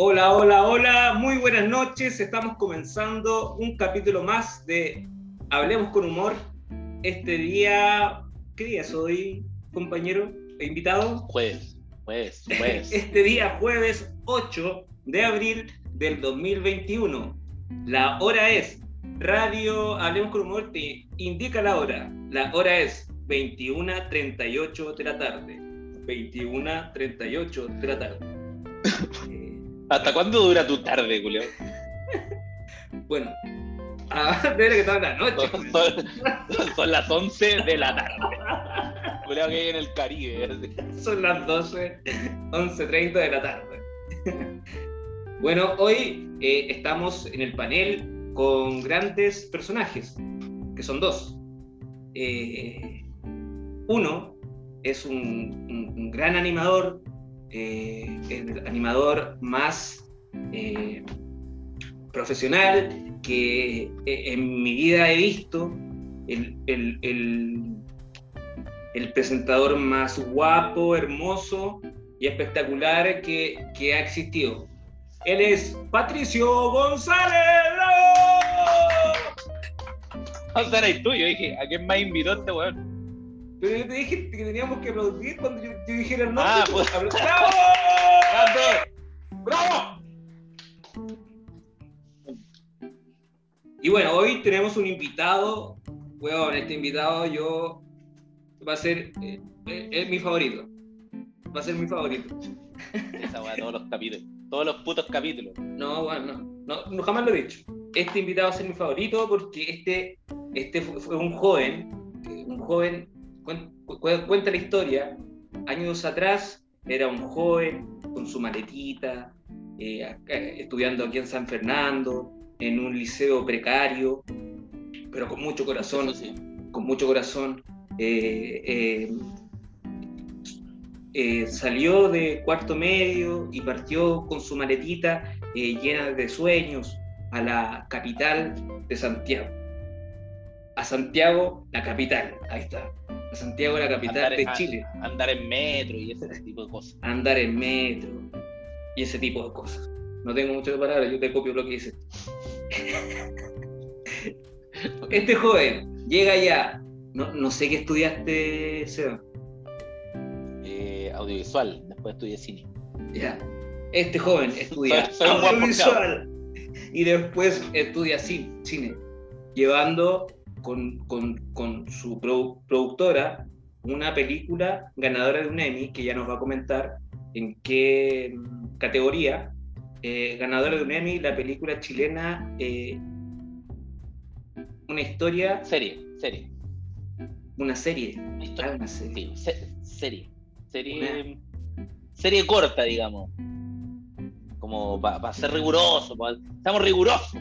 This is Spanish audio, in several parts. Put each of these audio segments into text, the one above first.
Hola, hola, hola, muy buenas noches. Estamos comenzando un capítulo más de Hablemos con Humor. Este día, ¿qué día es hoy, compañero e invitado? Jueves, jueves, jueves. Este día, jueves 8 de abril del 2021. La hora es Radio Hablemos con Humor, te indica la hora. La hora es 21.38 de la tarde. 21.38 de la tarde. ¿Hasta cuándo dura tu tarde, Julio? Bueno, a ver que toda la noche. Son, son- son las 11 de la tarde. Julio que hay en el Caribe. así. Son las 12, 11.30 de la tarde. Bueno, hoy eh, estamos en el panel con grandes personajes, que son dos. Eh, uno es un, un- un gran animador, eh, el animador más eh, profesional que eh, en mi vida he visto, el, presentador más guapo, hermoso y espectacular que, ha existido. Él es Patricio González. O dije, ¿a quién más invitó este weón? Pero yo te dije que teníamos que aplaudir cuando yo, yo dijera el nombre. Ah, pues. Apla- ¡Bravo! ¡Bravo! Y bueno, hoy tenemos un invitado. Bueno, este invitado yo va a ser eh, eh, es mi favorito. Va a ser mi favorito. Esa weá, todos los capítulos. Todos los putos capítulos. No, bueno, no, no, jamás lo he dicho. Este invitado va a ser mi favorito porque este, este fue, un joven, eh, un joven, cuenta la historia, años atrás era un joven con su maletita, eh, acá, estudiando aquí en San Fernando, en un liceo precario, pero con mucho corazón, sí. con mucho corazón. eh, eh, eh, salió de cuarto medio y partió con su maletita eh, llena de sueños a la capital de Santiago. A Santiago, la capital, ahí está. A Santiago, la capital Andar, de a- Chile. andar en metro y ese tipo de cosas. Andar en metro y ese tipo de cosas. No tengo muchas palabras, yo te copio lo que dice. Este joven llega ya. No, no sé qué estudiaste, Seba. Eh, audiovisual, después estudié cine. Ya. Este joven estudia Soy- soy audiovisual y después estudia ci- cine, llevando con, con- con su produ- productora una película ganadora de un Emmy, que ya nos va a comentar en qué categoría. Eh, ganadora de un Emmy, la película chilena eh, Una historia, Serie, serie. una serie. Una Ah, historia. una serie. Sí, se- serie. Serie. Serie corta, digamos. Como para ser riguroso. pa- Estamos rigurosos.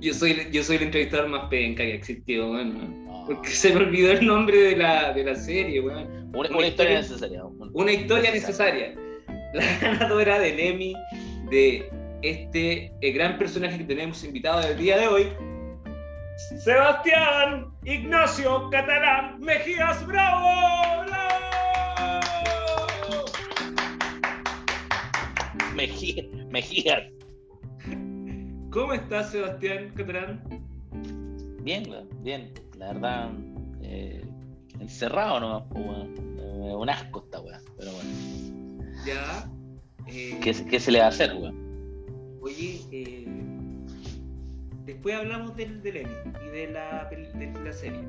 Yo soy, yo soy el entrevistador más penca que ha existido, weón. No. Porque se me olvidó el nombre de la, de la serie, weón. Una, una una historia necesaria. un- Una historia necesaria. La ganadora del Emmy de este eh, gran personaje que tenemos invitado el día de hoy, Sebastián Ignacio Catalán Mejías Bravo. ¡Bravo! Mejía, Mejías. ¿Cómo estás, Sebastián Catalán? Bien, bien. La verdad, eh, encerrado nomás, po, weón. Eh, un asco esta weá. Pero bueno. Ya. eh, ¿Qué, qué se le va a hacer, weón? Oye, eh, después hablamos del, del Emmy y de la, de la serie.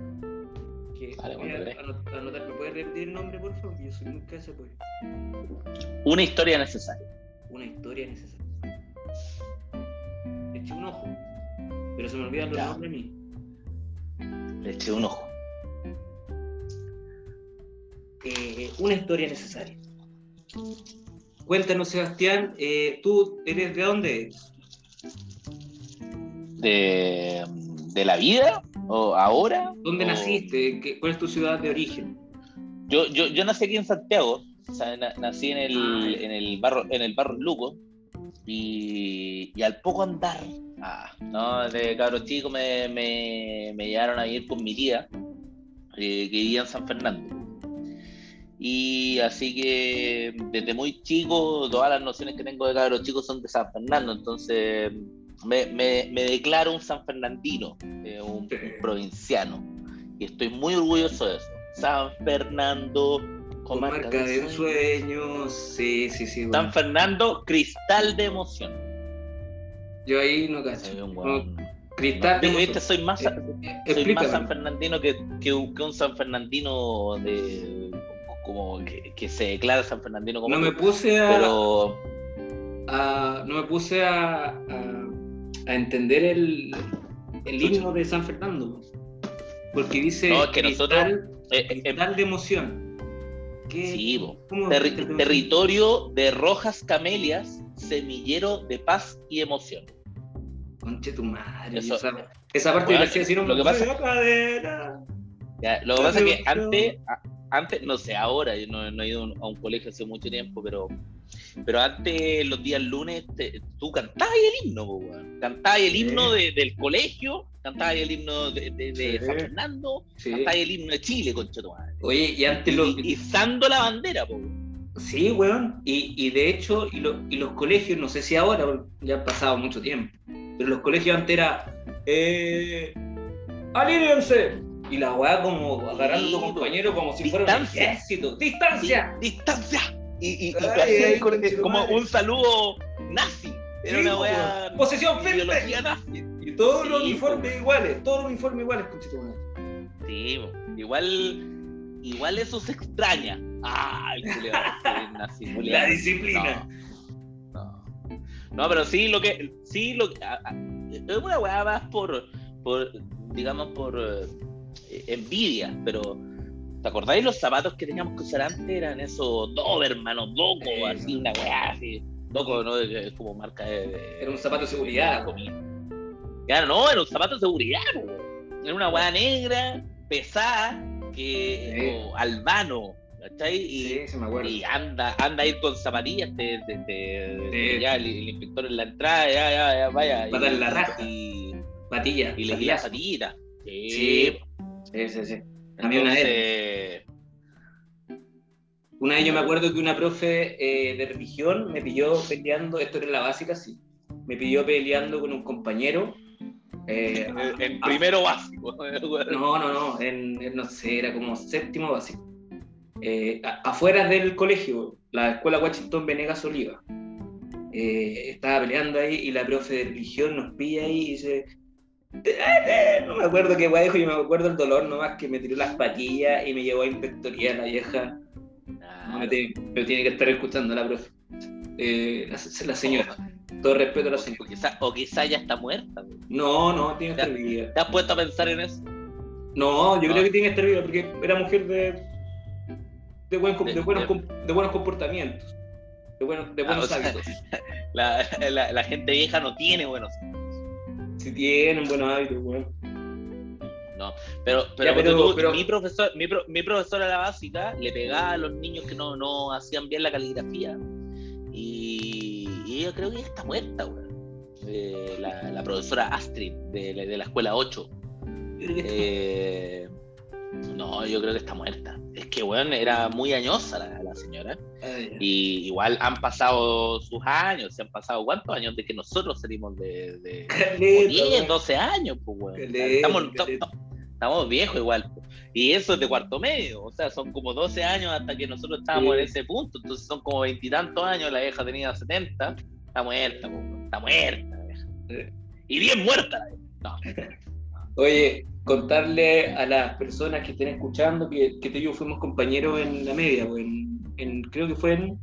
Que Vale, voy a anot- anotar, ¿me puedes repetir el nombre, por favor? Yo soy nunca ese pueblo. Una historia necesaria. Una historia necesaria. Le eché un ojo, pero se me olvidan los nombres a mí. Le eché un ojo. Eh, una historia necesaria. Cuéntanos, Sebastián, eh, ¿tú eres de dónde eres? De, de la vida o ahora. ¿Dónde o- naciste? ¿Qué- ¿Cuál es tu ciudad de origen? Yo, yo, yo nací aquí en Santiago, o sea, na- nací en el, Ah. en el barro, en el barro Luco, y, y al poco andar, ah, no, de cabro chico me, me, me llevaron a ir con mi tía, eh, que vivía en San Fernando. Y así que desde muy chico, todas las nociones que tengo de cabros chicos son de San Fernando. Entonces me, me, me declaro un San Fernandino, eh, un, un provinciano. Y estoy muy orgulloso de eso. San Fernando, Comarca, de ensueños. Sí, sí, sí. San Fernando, cristal de emoción. Yo ahí no cacho. No, cristal de emoción. ¿viste? Soy más, Eh, soy más San Fernandino que, que, un, que un San Fernandino de como que, que se declara San Fernandino como No me puse a, pero a- no me puse a, a- a entender el, el himno de San Fernando. Porque dice No, es que nosotros- cristal, eh, eh, cristal de emoción. ¿Qué- sí, Terri- de territorio de rojas camelias, semillero de paz y emoción. Conche tu madre. Eso- esa, esa parte Bueno, me parecía decir lo que pasa- "Soy la cadena". Ya, lo que pasa es que antes, a- antes, no sé, ahora, yo no, no he ido a un colegio hace mucho tiempo, pero, pero antes, los días lunes, te- tú cantabas el himno, weón. Cantabas el Sí. himno de- del colegio, cantabas el himno de, de- de Sí. San Fernando, Sí. cantabas el himno de Chile, concha tu madre. Oye, y antes los. Y- Izando la bandera, weón. Sí, weón. Y, y de hecho, y, lo- y los colegios, no sé si ahora, ya ha pasado mucho tiempo, pero los colegios antes era. Eh, ¡Alírense! Y la weá como agarrando a tu compañero como si fuera un ejército. ¡Distancia! Di- Distancia. Y, y, y Ay, casi ay, con- conche tu como un saludo nazi. Era Sí, una weón. Posesión firme. Ideología nazi. Y todos los uniformes iguales, todos los uniformes iguales. Sí, po. igual, igual eso se extraña. Ay, ese nazi. La disciplina. No, no. No, pero sí lo que, sí lo que, es una weá más por, por, digamos, por eh, envidia, pero ¿te acordáis los zapatos que teníamos que usar antes? Eran esos Doberman o Doco, Sí, así, una weá así. Doco, ¿no? Es como marca de... de- Era un zapato de seguridad. Claro, no, era un zapato de seguridad, po. Era una weá negra, pesada, que Sí. albano, ¿cachai? Y, Sí, se me acuerdo. y anda, anda a ir con zapatillas, te, te- te- Sí. ya el, el inspector en la entrada, ya, ya, ya, vaya. Va a dar la raja. Y, Patilla. y le la patita. Sí. Sí. Sí, sí, sí. A mí una vez. Una vez yo me acuerdo que una profe eh, de religión me pilló peleando, esto era la básica, sí, me pilló peleando con un compañero. eh, en- en primero básico. no, no, no, en, en, no sé, era como séptimo básico. Eh, a- afuera del colegio, la escuela Washington Venegas Oliva. Estaba peleando ahí y la profe de religión nos pilla ahí y dice. "Eh, No me acuerdo qué guay dijo, yo me acuerdo el dolor nomás que me tiró las patillas y me llevó a inspectoría la vieja. No, me, tiene, que estar escuchando la profe. Eh, la, la señora. Todo respeto a la O señora. quizá, o quizá ya está muerta. güey. No, no, tiene que estar viva. ¿Te has puesto a pensar en eso? No, yo No. creo que tiene que estar viva porque era mujer de, de, buen com- De- de buenos, de- buenos comportamientos. De, buenos de Ah, buenos sea, hábitos. La, la- la gente vieja no tiene buenos. Si tienen buenos hábitos, weón. No, pero, pero, Ya, pero- ponte tú, pero- Mi, profesor, mi, pro- mi profesora de la básica le pegaba a los niños que no, no hacían bien la caligrafía. Y, y ella creo que está muerta, weón. Eh, la, la profesora Astrid de, la- de la escuela 8. Yo creo que Eh, no, yo creo que está muerta. Es que, weón, era muy añosa la, la señora. Ay, Y igual han pasado sus años, se han pasado cuántos años de que nosotros salimos de, de caleta, 10, weón. 12 años, pues, weón. Caleta, Estamos, caleta. estamos viejos igual. pues. Y eso es de cuarto medio, o sea, son como 12 años hasta que nosotros estábamos Sí. en ese punto, entonces son como veintitantos años, la vieja tenía 70, está muerta, pues, está muerta la vieja. Sí. Y bien muerta la vieja. No, Oye, contarle a las personas que estén escuchando que, que tú y yo fuimos compañeros en la media, weón. En, creo que fue en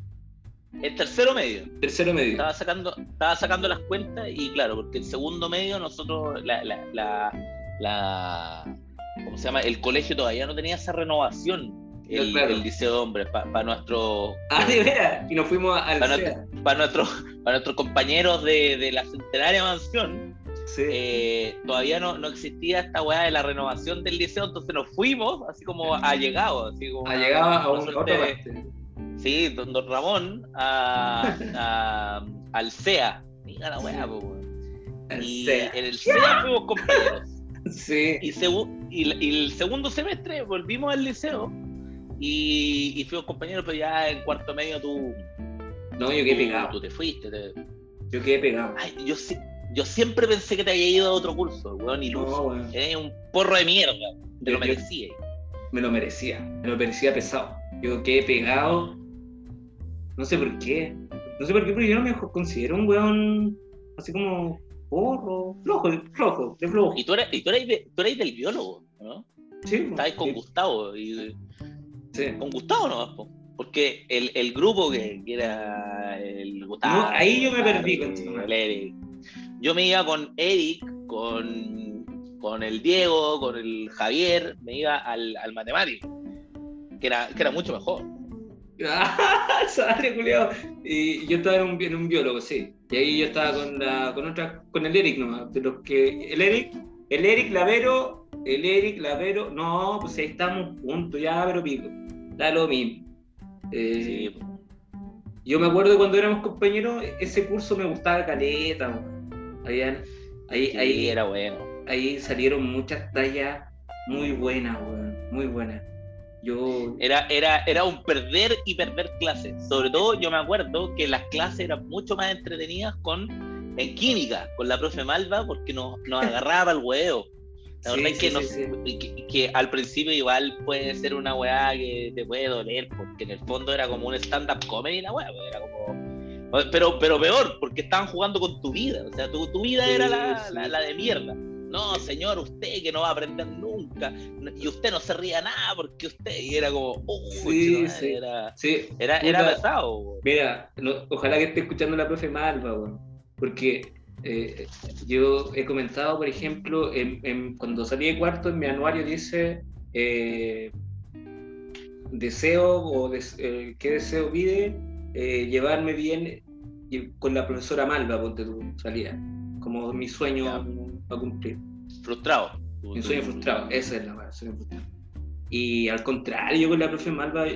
el tercero medio. tercero medio. Estaba sacando, estaba sacando las cuentas y claro, porque el segundo medio nosotros, la, la, la, la- ¿cómo se llama? El colegio todavía no tenía esa renovación, el, Claro. el liceo de hombres, para nuestros Ah, de veras. Y nos fuimos al Para nuestros para nuestros compañeros de, de la centenaria mansión, Sí. eh, todavía no, no existía esta weá de la renovación del liceo, entonces nos fuimos así como allegados, así como llegaba a un, parte. Sí, don, don Ramón a, a- al CEA. Mira la weá, Y CEA. en el CEA fuimos compañeros. Sí. Y, y, y el segundo semestre volvimos al liceo y, y fuimos compañeros, pero ya en cuarto medio tú. No, yo quedé pegado. Tú te fuiste. te- Yo quedé pegado. Ay, yo, si- yo siempre pensé que te había ido a otro curso, weón, iluso. No, weón. Eres un porro de mierda. Te Yo- lo merecías. Me lo merecía. Me lo merecía pesado. Yo quedé pegado. No sé por qué. No sé por qué, pero yo no me considero un weón así como porro, flojo, flojo, de flojo. Y tú eres, y tú eres, de- tú eres del biólogo, ¿no? Sí, Estabas con sí, Gustavo. Y, sí. con Gustavo no po. porque el, el grupo que, que era el Gustavo. No, ahí yo me perdí, el. Yo me iba con Eric, con, con el Diego, con el Javier, me iba al, al matemático, que era, que era mucho mejor. Sale, culiao. Y yo estaba en un, en un biólogo, sí. Y ahí yo estaba con la, con otra, con el Eric nomás. De los que. El Eric, el Eric Lavero, el Eric Lavero. No, pues ahí estamos juntos, ya, pero pico. Da lo mismo. Eh, Sí, Yo me acuerdo cuando éramos compañeros, ese curso me gustaba caleta, weón. Habían- ahí, sí, ahí, era bueno. ahí salieron muchas tallas muy buenas, weón. Muy buenas. Yo. Era, era, era un perder y perder clases. Sobre todo yo me acuerdo que las clases eran mucho más entretenidas con en química, con la profe Malva, porque nos, nos agarraba el huevo. La Sí, verdad es sí, que, nos- sí, que, que al principio igual puede ser una weá que te puede doler, porque en el fondo era como un stand-up comedy la weá, era como... Pero, pero peor, porque estaban jugando con tu vida, o sea, tu, tu vida Sí, era la, sí. la- la de mierda. No, señor, usted que no va a aprender nunca, y usted no se ría nada porque usted, y era como, Sí, sí. era, era, puta. era pesado. Mira, no- ojalá que esté escuchando la profe Malva. Porque eh, yo he comentado, por ejemplo, en- en- cuando salí de cuarto, en mi anuario dice eh, deseo o des- eh, qué deseo pide eh, llevarme bien con la profesora Malva, ponte tú, salía. Como mi sueño a cumplir. Frustrado. Mi sueño frustrado, esa es la verdad, sueño frustrado. Y al contrario, yo con la profe Malva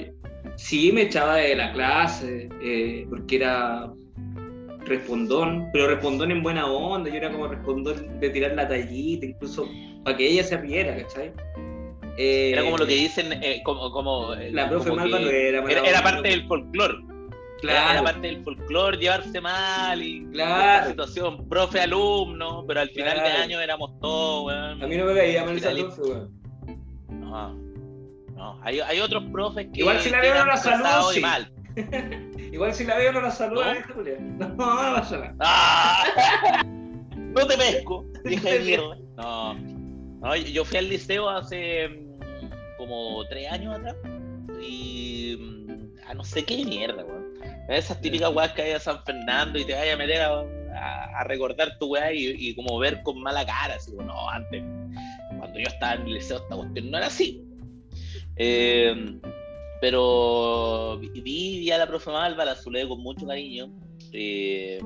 sí me echaba de la clase, eh, porque era respondón, pero respondón en buena onda, yo era como respondón de tirar la tallita, incluso para que ella se riera, ¿cachai? Eh, Era como lo que dicen, eh, como, como, eh, La profe como Malva no era era, era parte del folclore. Claro, era parte del folclore llevarse mal y Claro. esta situación, profe alumno, pero al final de Claro. año éramos todos, weón. a mí no me caía mal esa profe, weón. No, no. Hay, hay otros profes que. Igual si la veo no la saludo, sí. mal. Igual si la veo no la saludo, ¿No? No, no nada. ¡Ah! No te pesco, de mierda. No. no, yo fui al liceo hace mm, como tres años atrás y mm, a no sé qué mierda, weón. Esas típicas weas que hay a San Fernando y te vayas a meter a, a- a recordar tu weá y, y como ver con mala cara, así, bueno, no, antes, cuando yo estaba en el liceo, esta cuestión no era así. Eh, pero vi, vi a la profe Malva, la saludé con mucho cariño. Eh,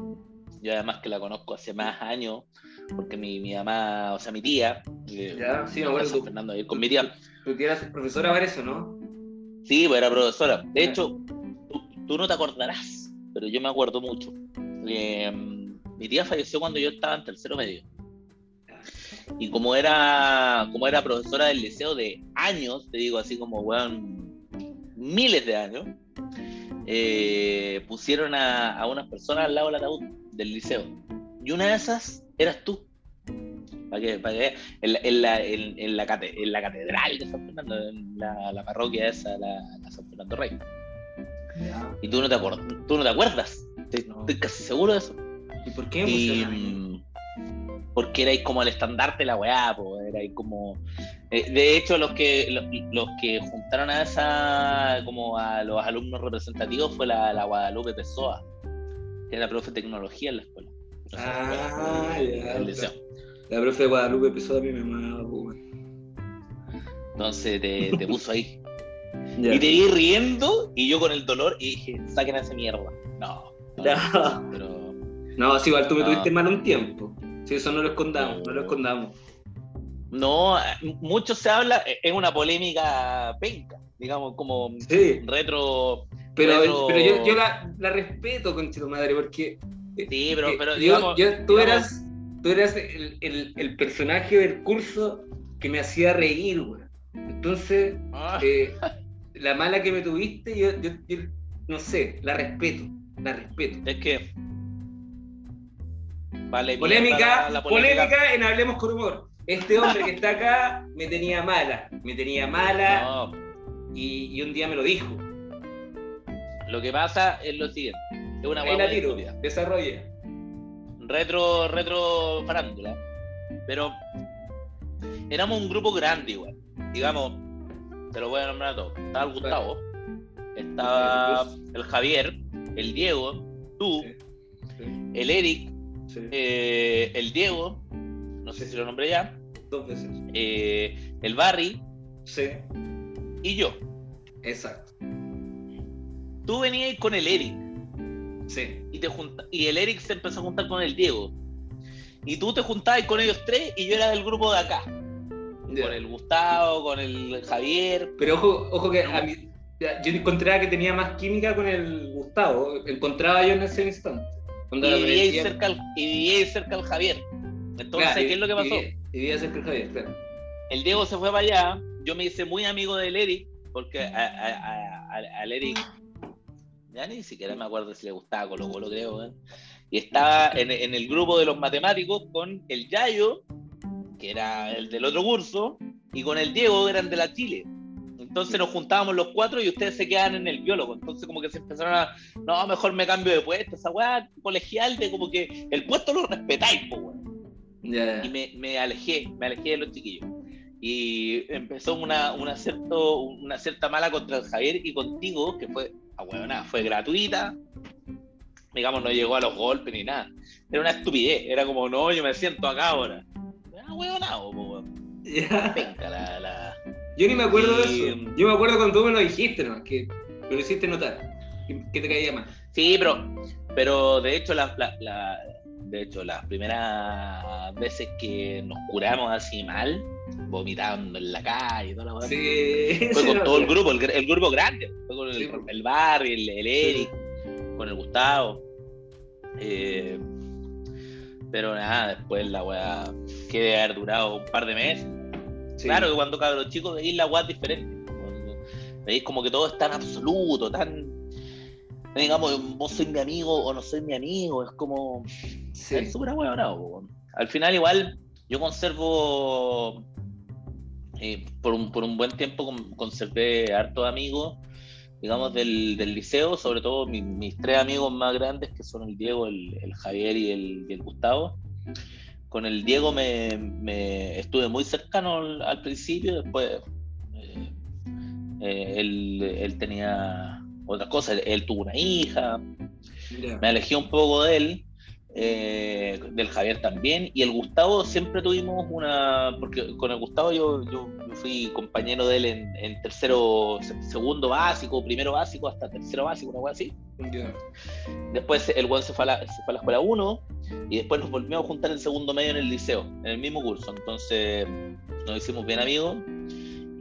yo además que la conozco hace más años, porque mi, mi mamá, o sea, mi tía, eh, Ya, sí, me fue a acuerdo. San tú- Fernando con mi tía. Tú que eras profesora Vareso, ¿no? Sí, pues era profesora. De hecho, tú, no te acordarás, pero yo me acuerdo mucho. Eh, mi tía falleció cuando yo estaba en tercero medio. Y como era, como era profesora del liceo de años, te digo así como, weón, miles de años, eh, pusieron a, a unas personas al lado del ataúd del liceo. Y una de esas eras tú. ¿Para qué? ¿Para qué? En, la, en, la, en, en la catedral de San Fernando, en la, la parroquia esa, la, la San Fernando Rey. Y tú no te, tú no te acuerdas. Te- No. Estoy casi seguro de eso. ¿Y por qué Y, mm, porque erais como el estandarte de la weá, po, erais como. eh, de hecho, los que los, los que juntaron a esa como a los alumnos representativos fue la, la Guadalupe Pessoa, que era profe de tecnología en la escuela. Ah, ya, El liceo. La profe de Guadalupe empezó a mí me amaba. Entonces te, te puso ahí. Y te vi riendo y yo con el dolor y dije, saquen a esa mierda. No. no, No. Pero No, sí, igual tú me No. tuviste mal un tiempo. Sí, eso no lo escondamos, no, No. lo escondamos. no, eh, mucho se habla, eh, es una polémica penca, digamos, como Sí, retro. pero, Pero- pero yo, yo la, la respeto, conchito madre, porque. Sí, pero, eh, pero yo- yo- tú digamos- eras, tú eras el, el- el personaje del curso que me hacía reír, güey. Entonces, Ah, eh, la mala que me tuviste, yo, yo, no sé, la respeto, la respeto. Es que. Vale, polémica, la, polémica. en Hablemos con Humor. Este hombre que está acá me tenía mala, me tenía mala y, un día me lo dijo. Lo que pasa es lo siguiente. Es una buena tiro, desarrolla. Retro, retro farándula. Pero éramos un grupo grande igual. Digamos, te lo voy a nombrar a todos. Estaba el Gustavo, estaba el Javier, el Diego, tú, el Eric, eh, el Diego, no sé si lo nombré ya. Dos veces. Eh, el Barry. Sí. Y yo. Exacto. Tú venías con el Eric. Sí. Y, te y el Eric se empezó a juntar con el Diego. Y tú te juntabas con ellos tres y yo era del grupo de acá. Con el Gustavo, con el Javier. Pero ojo, ojo que a mí, yo encontraba que tenía más química con el Gustavo. Encontraba yo en ese instante. Y vivía cerca, al, y cerca al Javier. Entonces, ¿qué es lo que pasó? Y vivía cerca al Javier, claro. El Diego se fue para allá. Yo me hice muy amigo del Eric, porque al Eric ya ni siquiera me acuerdo si le gustaba Colo Colo, creo. ¿eh? Y estaba en, en, el grupo de los matemáticos con el Yayo, que era el del otro curso, y con el Diego, que eran de la Chile. Entonces nos juntábamos los cuatro y ustedes se quedan en el biólogo. Entonces como que se empezaron a, no, mejor me cambio de puesto, esa weá colegial de como que el puesto lo respetáis, po, Y me, me, alejé, me alejé de los chiquillos. Y empezó una, una, cierto, una cierta mala contra el Javier y contigo, que fue, ah, bueno, nada, fue gratuita. Digamos, no llegó a los golpes ni nada. Era una estupidez, era como, no, yo me siento acá ahora. Ah, weón, no, Venga, la, la yo ni me acuerdo de eso. Yo me acuerdo cuando tú me lo dijiste, ¿no? que me lo hiciste notar, que, te caía mal. Sí, pero, pero de hecho, la, la, de hecho, las primeras veces que nos curamos así mal, vomitando en la calle y toda la sí, fue con todo el grupo, el, grupo grande, fue con el, el Barry, el, Eric, con el Gustavo. Eh, pero nada, después la weá que debe haber durado un par de meses Claro que cuando cabros chicos veis la guay diferente. Veis como que todo es tan absoluto, tan. Digamos, vos sois mi amigo o no soy mi amigo. Es como. Es súper bravo. Al final, igual, yo conservo. Eh, por, un, por un buen tiempo conservé hartos amigos, digamos, del, del liceo, sobre todo mis, tres amigos más grandes, que son el Diego, el, el Javier y el, y el Gustavo. Con el Diego me, estuve muy cercano al, principio, después eh, eh, él, tenía otras cosas, él, tuvo una hija, me alejé un poco de él, eh, del Javier también, y el Gustavo siempre tuvimos una, porque con el Gustavo yo, yo, fui compañero de él en, tercero, segundo básico, primero básico, hasta tercero básico, una cosa así. Después el buen se fue a la, se fue a la escuela 1 y después nos volvimos a juntar en segundo medio en el liceo, en el mismo curso. Entonces nos hicimos bien amigos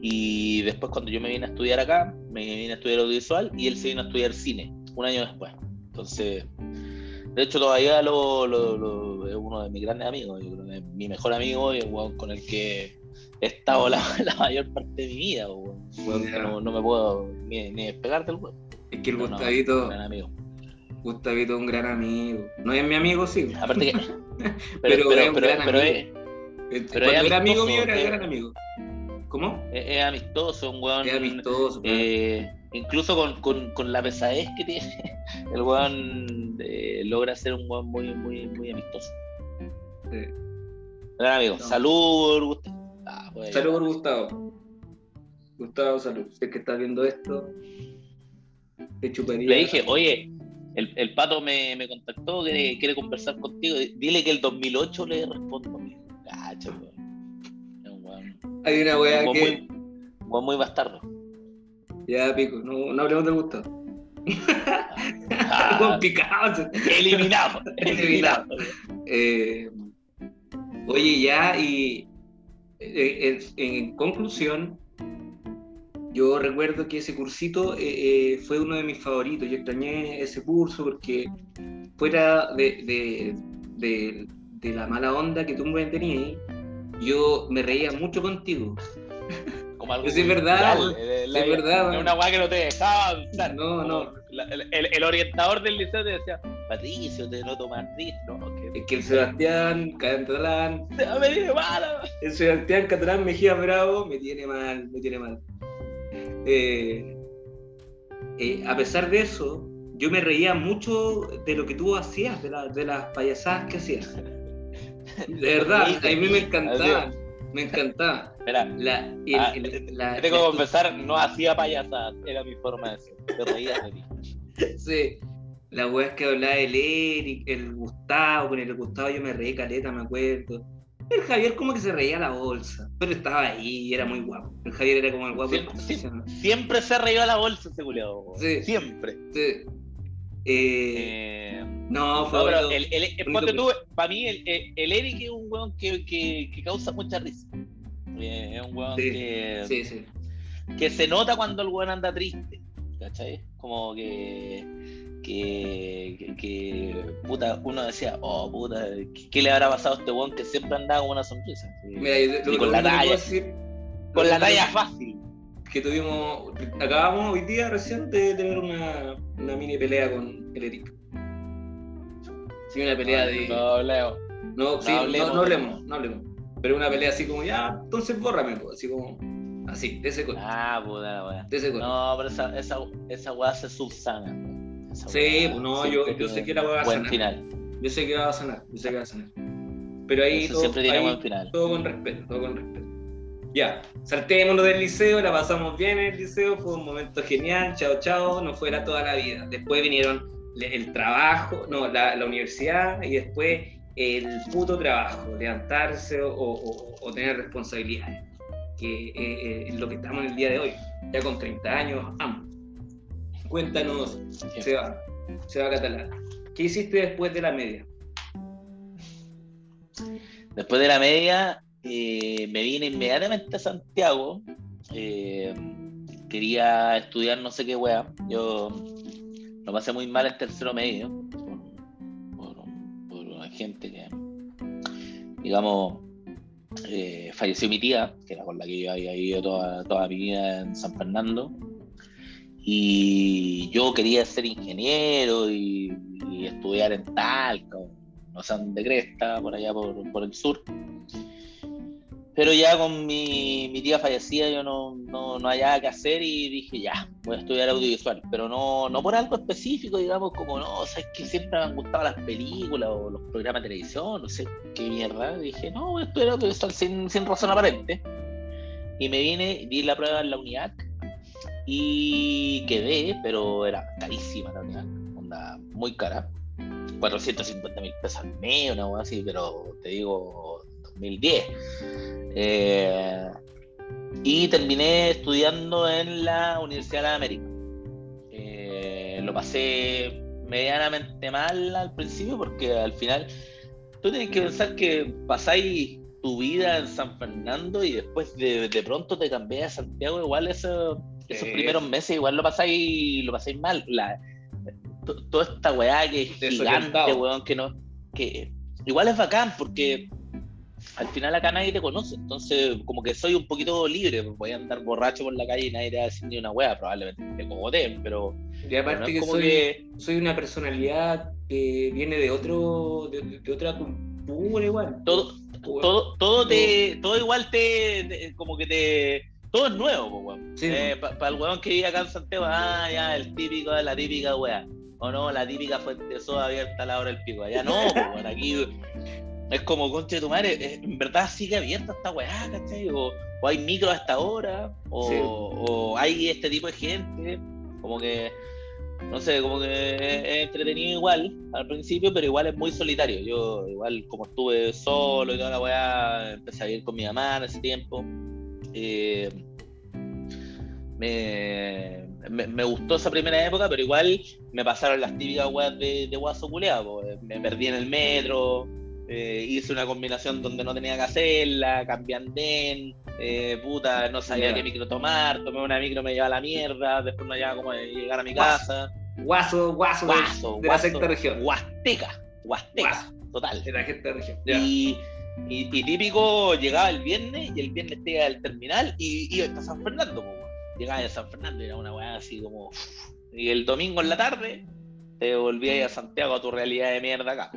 y después cuando yo me vine a estudiar acá, me vine a estudiar audiovisual y él se vino a estudiar cine un año después. Entonces de hecho, todavía lo, es uno de mis grandes amigos, mi mejor amigo y el con el que he estado la, mayor parte de mi vida. no, me puedo ni, despegar del huevo. Es que el Gustavito. gran amigo. Gustavito es un gran amigo. No es mi amigo, sí. Aparte que. pero, pero, es un gran amigo. Es, Cuando era amigo mío, era gran amigo. ¿Cómo? Es, amistoso, un weón. Es amistoso. Eh, incluso con, con, con, la pesadez que tiene, el weón eh, logra ser un weón muy, muy, muy amistoso. Sí. Gran amigo. Salud, Gustavo. Ah, salud Gustavo. Gustavo, salud. Si es que estás viendo esto, te chuparía. Le dije, oye, el, el pato me, me contactó, quiere, quiere conversar contigo. Dile que el 2008 le respondo. Cacho, weón. Hay una weá que. Muy, muy bastardo. Ya, pico, no, no hablemos de Gustavo. Ah, complicado. Eliminado. eliminado. Eh, oye, ya, y eh, en, conclusión, yo recuerdo que ese cursito eh, fue uno de mis favoritos. Yo extrañé ese curso porque fuera de, de, de la mala onda que tú me tenías, yo me reía mucho contigo. Como algo es verdad. El, es verdad. Una weá que no te dejaba avanzar. No, no. el, orientador del liceo te decía, Patricio, te noto más. No, Es que el Sebastián Catalán. Me tiene mal. El Sebastián Catalán Mejía Bravo me tiene mal, me tiene mal. Eh, eh, a pesar de eso, yo me reía mucho de lo que tú hacías, de, de las payasadas que hacías. De verdad, a mí me encantaba. Me encantaba. Mira, la, ah, tengo que confesar, no hacía payasadas, era mi forma de ser. Te reías de mí. Sí. La weá que hablaba el Eric, el Gustavo, con el Gustavo yo me reí caleta, me acuerdo. El Javier como que se reía la bolsa, pero estaba ahí y era muy guapo. El Javier era como el guapo. Siempre, siempre, se reía la bolsa ese culiado. Sí. Siempre. Sí. Eh, eh, no, fue pero el, el, tú, para mí el, el, Eric es un weón que, que, que causa mucha risa. Eh, es un weón que, sí, sí. que se nota cuando el weón anda triste. ¿Cachai? Como que, que, que, puta, uno decía, oh puta, ¿qué, le habrá pasado a este weón que siempre andaba con una sonrisa? Mira, y con la talla, con la talla fácil que tuvimos, acabamos hoy día recién de tener una, una mini pelea con el Eric. Sí, una pelea de. No, Leo. No, sí, no, hablemos, no, hablemos, no hablemos. Pero una pelea así como, ya, entonces bórrame, pues, así como. Así, de ese corte. Ah, puta weá. De ese corte. No, pero esa, esa, esa weá se subsana. sí, pues no, yo, yo sé que la weá va a sanar. final. Yo sé que va a sanar, yo sé que va a sanar. Pero ahí. todo, siempre tiene buen final. Todo con respeto, todo con respeto. Ya, saltémonos del liceo, la pasamos bien en el liceo, fue un momento genial, chao, chao, no fuera toda la vida. Después vinieron el trabajo, no, la, universidad y después el puto trabajo, levantarse o, tener responsabilidades, que eh, eh, es lo que estamos en el día de hoy, ya con 30 años, ambos. Cuéntanos, Seba, Seba Catalán, ¿qué hiciste después de la media? Después de la media, eh, me vine inmediatamente a Santiago. Eh, quería estudiar no sé qué wea. Yo lo pasé muy mal en tercero medio por, una gente que, digamos, eh, falleció mi tía, que era con la que yo había ido toda, toda mi vida en San Fernando. Y yo quería ser ingeniero y, estudiar en Talca, no sé de Cresta, por allá por, por el sur. Pero ya con mi, mi tía fallecida yo no, no, no nada que hacer y dije, ya, voy a estudiar audiovisual. Pero no, no por algo específico, digamos, como no, sabes que siempre me han gustado las películas o los programas de televisión, no sé qué mierda. dije, no, voy a estudiar audiovisual sin, sin razón aparente. Y me vine, di la prueba en la UNIAC y quedé, pero era carísima la UNIAC, onda muy cara. 450 mil pesos al mes, una cosa así, pero te digo, 2010. Eh, y terminé estudiando en la Universidad de América. Eh, lo pasé medianamente mal al principio porque al final tú tienes que pensar que pasáis tu vida en San Fernando y después de, pronto te cambias a Santiago, igual esos primeros meses igual lo pasáis, lo pasáis mal. La, toda esta weá que es gigante, weón, que no, que igual es bacán porque al final acá nadie te conoce, entonces como que soy un poquito libre, voy a andar borracho por la calle y nadie te va a decir ni una wea, probablemente te cogoteen, pero... Y aparte que, soy, soy una personalidad que viene de otro, de, otra cultura igual. Todo, todo, todo te, todo igual te, como que te, todo es nuevo, eh, Para el weón que vive acá en Santiago, ah, ya, el típico, la típica wea. O no, la típica fuente soda abierta a la hora del pico. Allá no, pues, aquí es como, concha de tu madre, eh, en verdad sigue abierta esta weá, ¿cachai? O, hay micro hasta ahora, o, hay este tipo de gente, como que, no sé, como que es entretenido igual al principio, pero igual es muy solitario. Yo, igual, como estuve solo y toda la weá, empecé a vivir con mi mamá en ese tiempo. Eh, me, gustó esa primera época, pero igual me pasaron las típicas weas de, de guaso culeado. Me perdí en el metro, eh, hice una combinación donde no tenía que hacerla, cambié andén, eh, puta, no sabía qué micro tomar, tomé una micro, me llevaba a la mierda, después no llegaba como llegar a mi casa. Guaso, guaso, guaso de, la sexta región. Huasteca, Huasteca, total. De la sexta región. Y, y, típico, llegaba el viernes y el viernes te iba al terminal y iba a San Fernando, llegabas a San Fernando y era una weá así como. Y el domingo en la tarde te volvías a Santiago a tu realidad de mierda acá.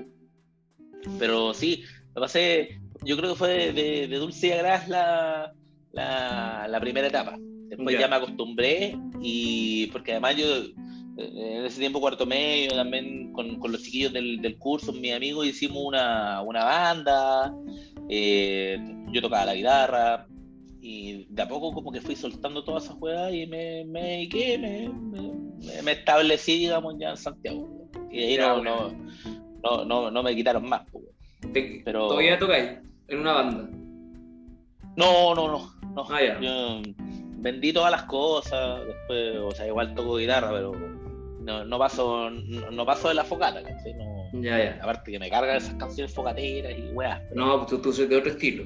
Pero sí, lo pasé, yo creo que fue de, dulce y agraz la, la, primera etapa. Después ya me acostumbré y porque además yo en ese tiempo cuarto medio también con, los chiquillos del, curso, mis amigos hicimos una, banda, eh, yo tocaba la guitarra y de a poco como que fui soltando todas esas juegas y me, me, me, me, establecí, digamos, ya en Santiago. Y ahí no, no, no, no, me quitaron más. Pero... ¿Todavía tocáis en una banda? No, no, no. no. Ah, yo vendí todas las cosas, después, o sea, igual toco guitarra, pero no, no paso, no, paso de la focata, No, ya, ya. Aparte que me cargan esas canciones focateras y weas. No, tú, tú soy de otro estilo.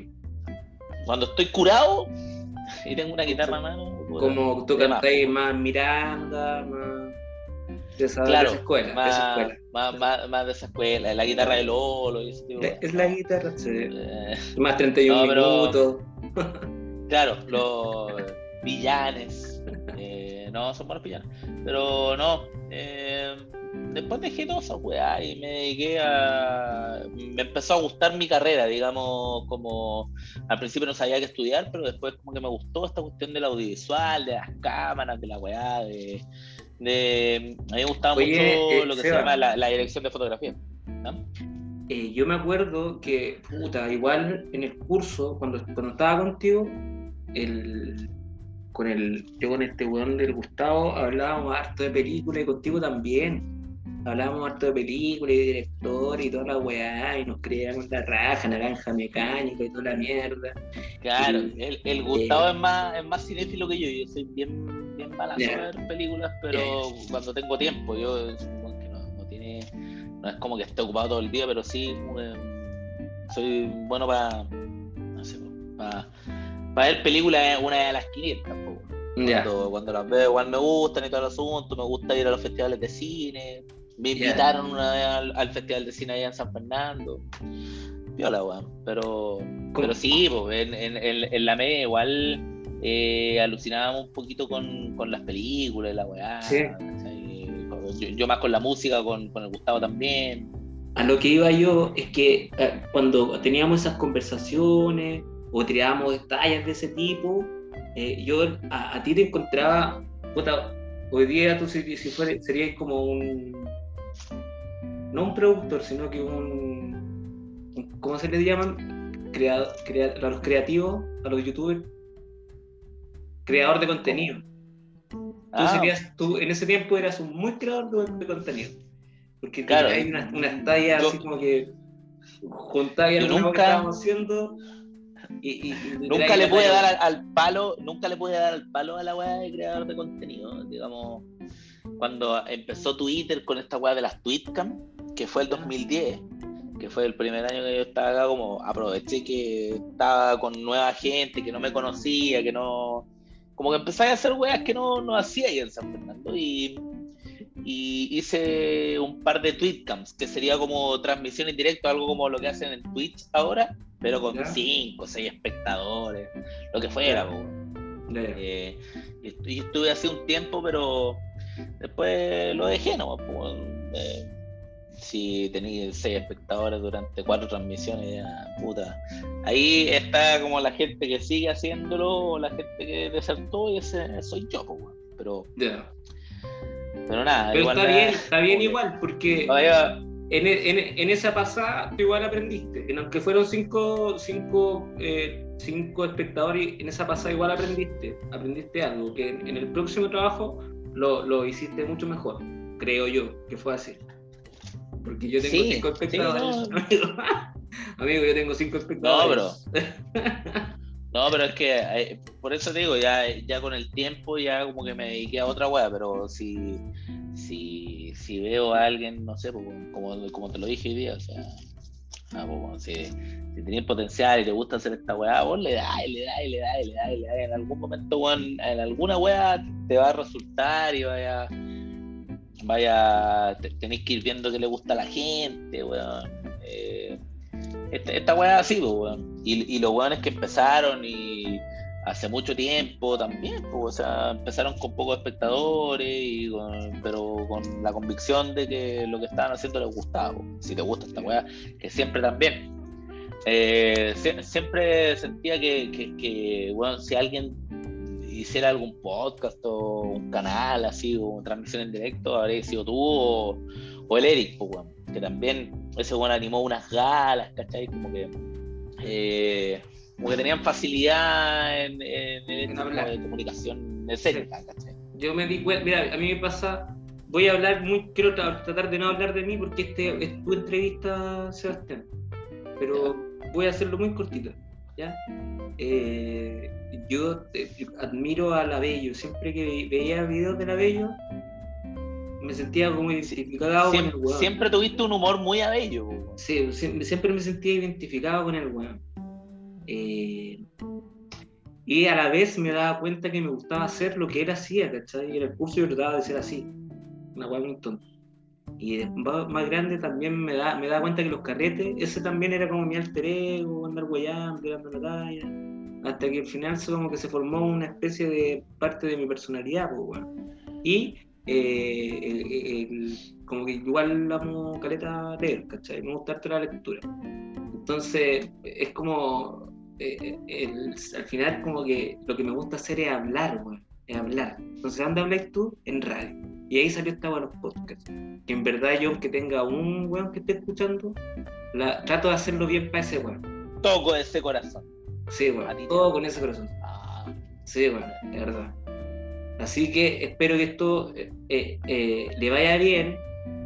Cuando estoy curado y tengo una guitarra a mano. Como tú cantáis más Miranda, más de esa, claro, escuela. Más, de esa escuela. Más, más, de esa escuela, la guitarra de Lolo y ese tipo Es la guitarra, sí. Eh, más 31 minutos. claro, los villanes. Eh, no, son buenos villanes. Pero no. Eh, después dejé todo esa weá y me dediqué a. Me empezó a gustar mi carrera, digamos, como al principio no sabía qué estudiar, pero después como que me gustó esta cuestión del audiovisual, de las cámaras, de la weá, de. De... A mí me gustaba mucho eh, lo que se llama la, dirección de fotografía. Eh, yo me acuerdo que, puta, igual en el curso, cuando, cuando estaba contigo, el, con el, yo con este weón del Gustavo hablábamos harto de películas y contigo también. Hablábamos harto de películas y de director y toda la weá, y nos creíamos la raja, naranja mecánica y toda la mierda. Claro, el, el, Gustavo es más es más cinéfilo que yo, yo soy bien, bien yeah. ver películas, pero cuando tengo tiempo, yo no, no, tiene, no es como que esté ocupado todo el día, pero sí soy bueno para, no sé, para para ver películas una de las 500 tampoco. Cuando, las veo igual me gustan y todo el asunto, me gusta ir a los festivales de cine. Me invitaron una vez al, festival de cine allá en San Fernando. Viola, weón. Pero, pero sí, pues, en, en, en, la media igual eh, alucinábamos un poquito con, con las películas, la weá. Yo, más con la música, con, con el Gustavo también. A lo que iba yo es que eh, cuando teníamos esas conversaciones o tirábamos detalles de ese tipo, eh, yo a, ti te encontraba, puta, hoy día tú si, si serías como un, no un productor, sino que un, ¿cómo se le llaman? Creado, a los creativos, a los youtubers, creador de contenido. Tú, ah. serías, tú en ese tiempo eras un muy creador de, contenido. Porque claro, hay unas una tallas así como que juntáis lo nunca... que estábamos haciendo nunca le puede dar al, palo, nunca le puede dar al palo a la weá de creador de contenido. Digamos, cuando empezó Twitter con esta weá de las tweetcam, que fue el 2010, que fue el primer año que yo estaba acá, como aproveché que estaba con nueva gente, que no me conocía, que no. Como que empecé a hacer weas que no, no hacía ahí en San Fernando. Y y hice un par de tweetcams, que sería como transmisión en directo, algo como lo que hacen en Twitch ahora, pero con 5 o 6 espectadores, lo que fuera. Eh, y, estuve hace un tiempo, pero después lo dejé, ¿no? Eh, si tenéis 6 espectadores durante 4 transmisiones, puta. Ahí está como la gente que sigue haciéndolo, la gente que desertó, y ese soy yo, pero... Pero nada, Pero está bien, está bien igual, porque en, en, en, esa pasada tú igual aprendiste. En aunque fueron cinco, cinco, eh, cinco espectadores, en esa pasada igual aprendiste. Aprendiste algo que en, el próximo trabajo lo, lo, hiciste mucho mejor, creo yo, que fue así. Porque yo tengo cinco espectadores. amigo. yo tengo cinco espectadores. No, bro. No, pero es que eh, por eso te digo, ya, ya con el tiempo ya como que me dediqué a otra weá, pero si, si, si veo a alguien, no sé, pues, como, como te lo dije hoy día, o sea, ah, pues, si, si tenés potencial y te gusta hacer esta weá, vos le das, le das, le das, le das, le das, en algún momento, en alguna weá te va a resultar y vaya, vaya, tenés que ir viendo que le gusta a la gente, weón. Eh, esta, esta weá así, pues, weón. Y, y los weones que empezaron y, hace mucho tiempo también, pues, o sea, empezaron con pocos espectadores, y pero con la convicción de que lo que estaban haciendo les gustaba. Si te gusta esta weá, que siempre también. Eh, siempre sentía que, bueno, si alguien hiciera algún podcast o un canal así, o transmisión en directo, habría sido tú o, el Eric, pues, que también ese bueno animó unas galas, ¿cachai? Como que eh, como que tenían facilidad en, en, hablar. de comunicación escénica, Yo me di cuenta, mira, a mí me pasa, voy a hablar muy, quiero tratar de no hablar de mí porque este es tu entrevista, Sebastián, pero voy a hacerlo muy cortito, ¿ya? Eh, yo admiro a la Bello, siempre que veía videos de la Bello, me sentía como identificado siempre, con el weón. Siempre tuviste un humor muy abello. Sí, siempre me sentía identificado con el weón. Eh, y a la vez me daba cuenta que me gustaba hacer lo que él hacía, ¿cachai? Y en el curso yo trataba de ser así. Una weá muy tonta. Y más grande también me da, me da cuenta que los carretes, ese también era como mi alter ego, andar guayando, tirando la talla. Hasta que al final como que se formó una especie de parte de mi personalidad, pues, bueno. Y eh, como que igual amo caleta leer, ¿cachai? Me gusta la lectura. Entonces, es como eh, al final como que lo que me gusta hacer es hablar, güey, es hablar. Entonces, ¿dónde habláis tú? En radio. Y ahí salió esta los podcasts. Que en verdad yo, aunque tenga un weón que esté escuchando, la, trato de hacerlo bien para ese weón. Todo con ese corazón. Sí, weón. Todo con ese corazón. Ah. Sí, weón, es verdad. Así que espero que esto eh, eh, le vaya bien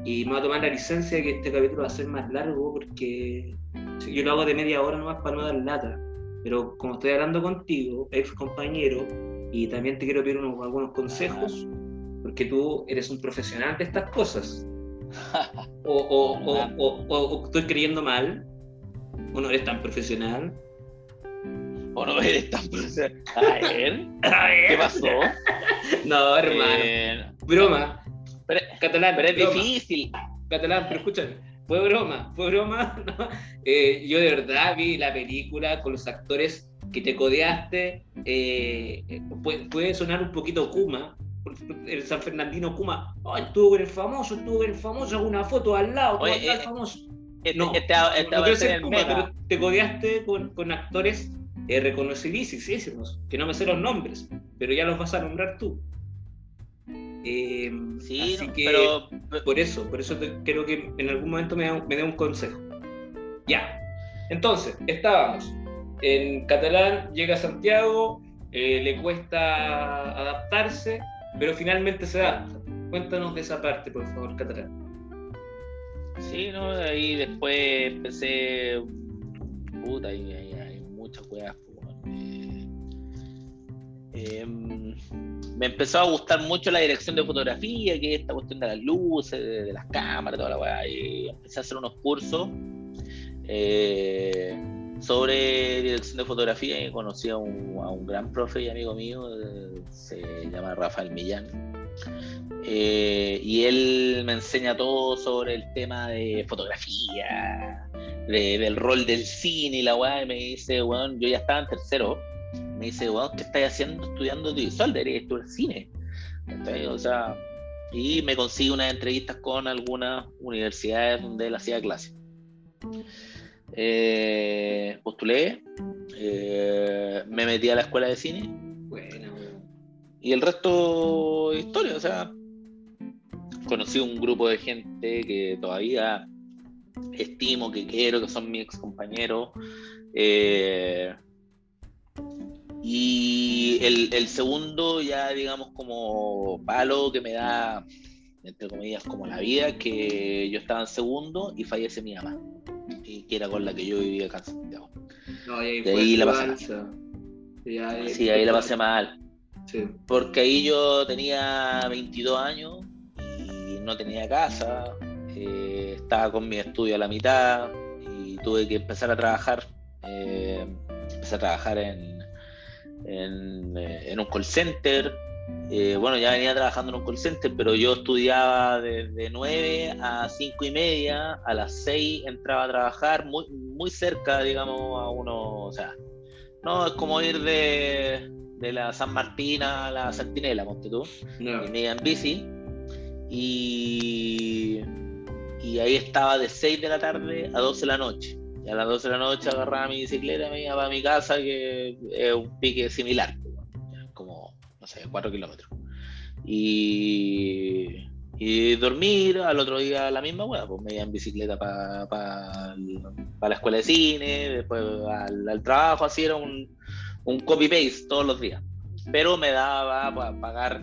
y me voy a tomar la licencia de que este capítulo va a ser más largo porque yo lo hago de media hora nomás para no dar lata. Pero como estoy hablando contigo, ex compañero, y también te quiero pedir unos, algunos consejos, porque tú eres un profesional de estas cosas. O, o, o, estoy creyendo mal, o no eres tan profesional. O no eres tan profesional. A ver, ¿qué pasó? no, hermano. Eh, broma. Pero, catalán. Pero es difícil. Catalán, pero escúchame fue broma, fue broma. Eh, yo de verdad vi la película con los actores que te codeaste. Eh, puede, sonar un poquito Kuma, el San Fernandino Kuma. Oh, estuvo con el famoso, estuvo con el famoso, hago una foto al lado, con el eh, famoso. Este, no, este, este Kuma, pero te codeaste con, con actores reconocidísimos, que no me sé los nombres, pero ya los vas a nombrar tú. Eh, sí, así que pero... por eso, por eso creo que en algún momento me dé un consejo. Ya. Entonces, estábamos. En catalán llega a Santiago, eh, le cuesta adaptarse, pero finalmente se adapta. Cuéntanos de esa parte, por favor, catalán. Sí, no, ahí después empecé. Puta, hay, hay, muchas weas. Eh, me empezó a gustar mucho la dirección de fotografía, que es esta cuestión de las luces, de, las cámaras, toda la weá. Y empecé a hacer unos cursos eh, sobre dirección de fotografía y conocí a un, gran profe y amigo mío, se llama Rafael Millán. Eh, y él me enseña todo sobre el tema de fotografía, del rol del cine y la weá, y me dice, bueno, yo ya estaba en tercero me dice, wow, ¿qué estás haciendo estudiando audiovisual? Deberías estudiar cine. O sea, y me consigue unas entrevistas con algunas universidades donde él hacía clase. Eh, postulé, eh, me metí a la escuela de cine. Bueno, y el resto, historia, o sea, conocí un grupo de gente que todavía estimo, que quiero, que son mis ex compañeros. Eh, y el, segundo, ya digamos, como palo que me da, entre comillas, como la vida, que yo estaba en segundo y fallece mi mamá, y que era con la que yo vivía acá Santiago. No, ahí de ahí la pasé mal. Sí, ahí, la pasé mal. Porque ahí yo tenía 22 años y no tenía casa, eh, estaba con mi estudio a la mitad y tuve que empezar a trabajar. Eh, empecé a trabajar en eh, en, un call center. Eh, bueno, ya venía trabajando en un call center, pero yo estudiaba de, 9 a 5 y media, a las 6 entraba a trabajar, muy, muy cerca, digamos, a uno, o sea, No, es como ir de, de la San Martín a la Centinela, ponte tú. No. Y me iba en bici. Y, y ahí estaba de 6 de la tarde a 12 de la noche. Y a las 12 de la noche agarraba mi bicicleta y me iba para mi casa, que es un pique similar, no sé, 4 kilómetros. Y, y dormir, al otro día la misma hueá, pues me iba en bicicleta para la escuela de cine, después al, al trabajo, así era un, un copy-paste todos los días. Pero me daba para pagar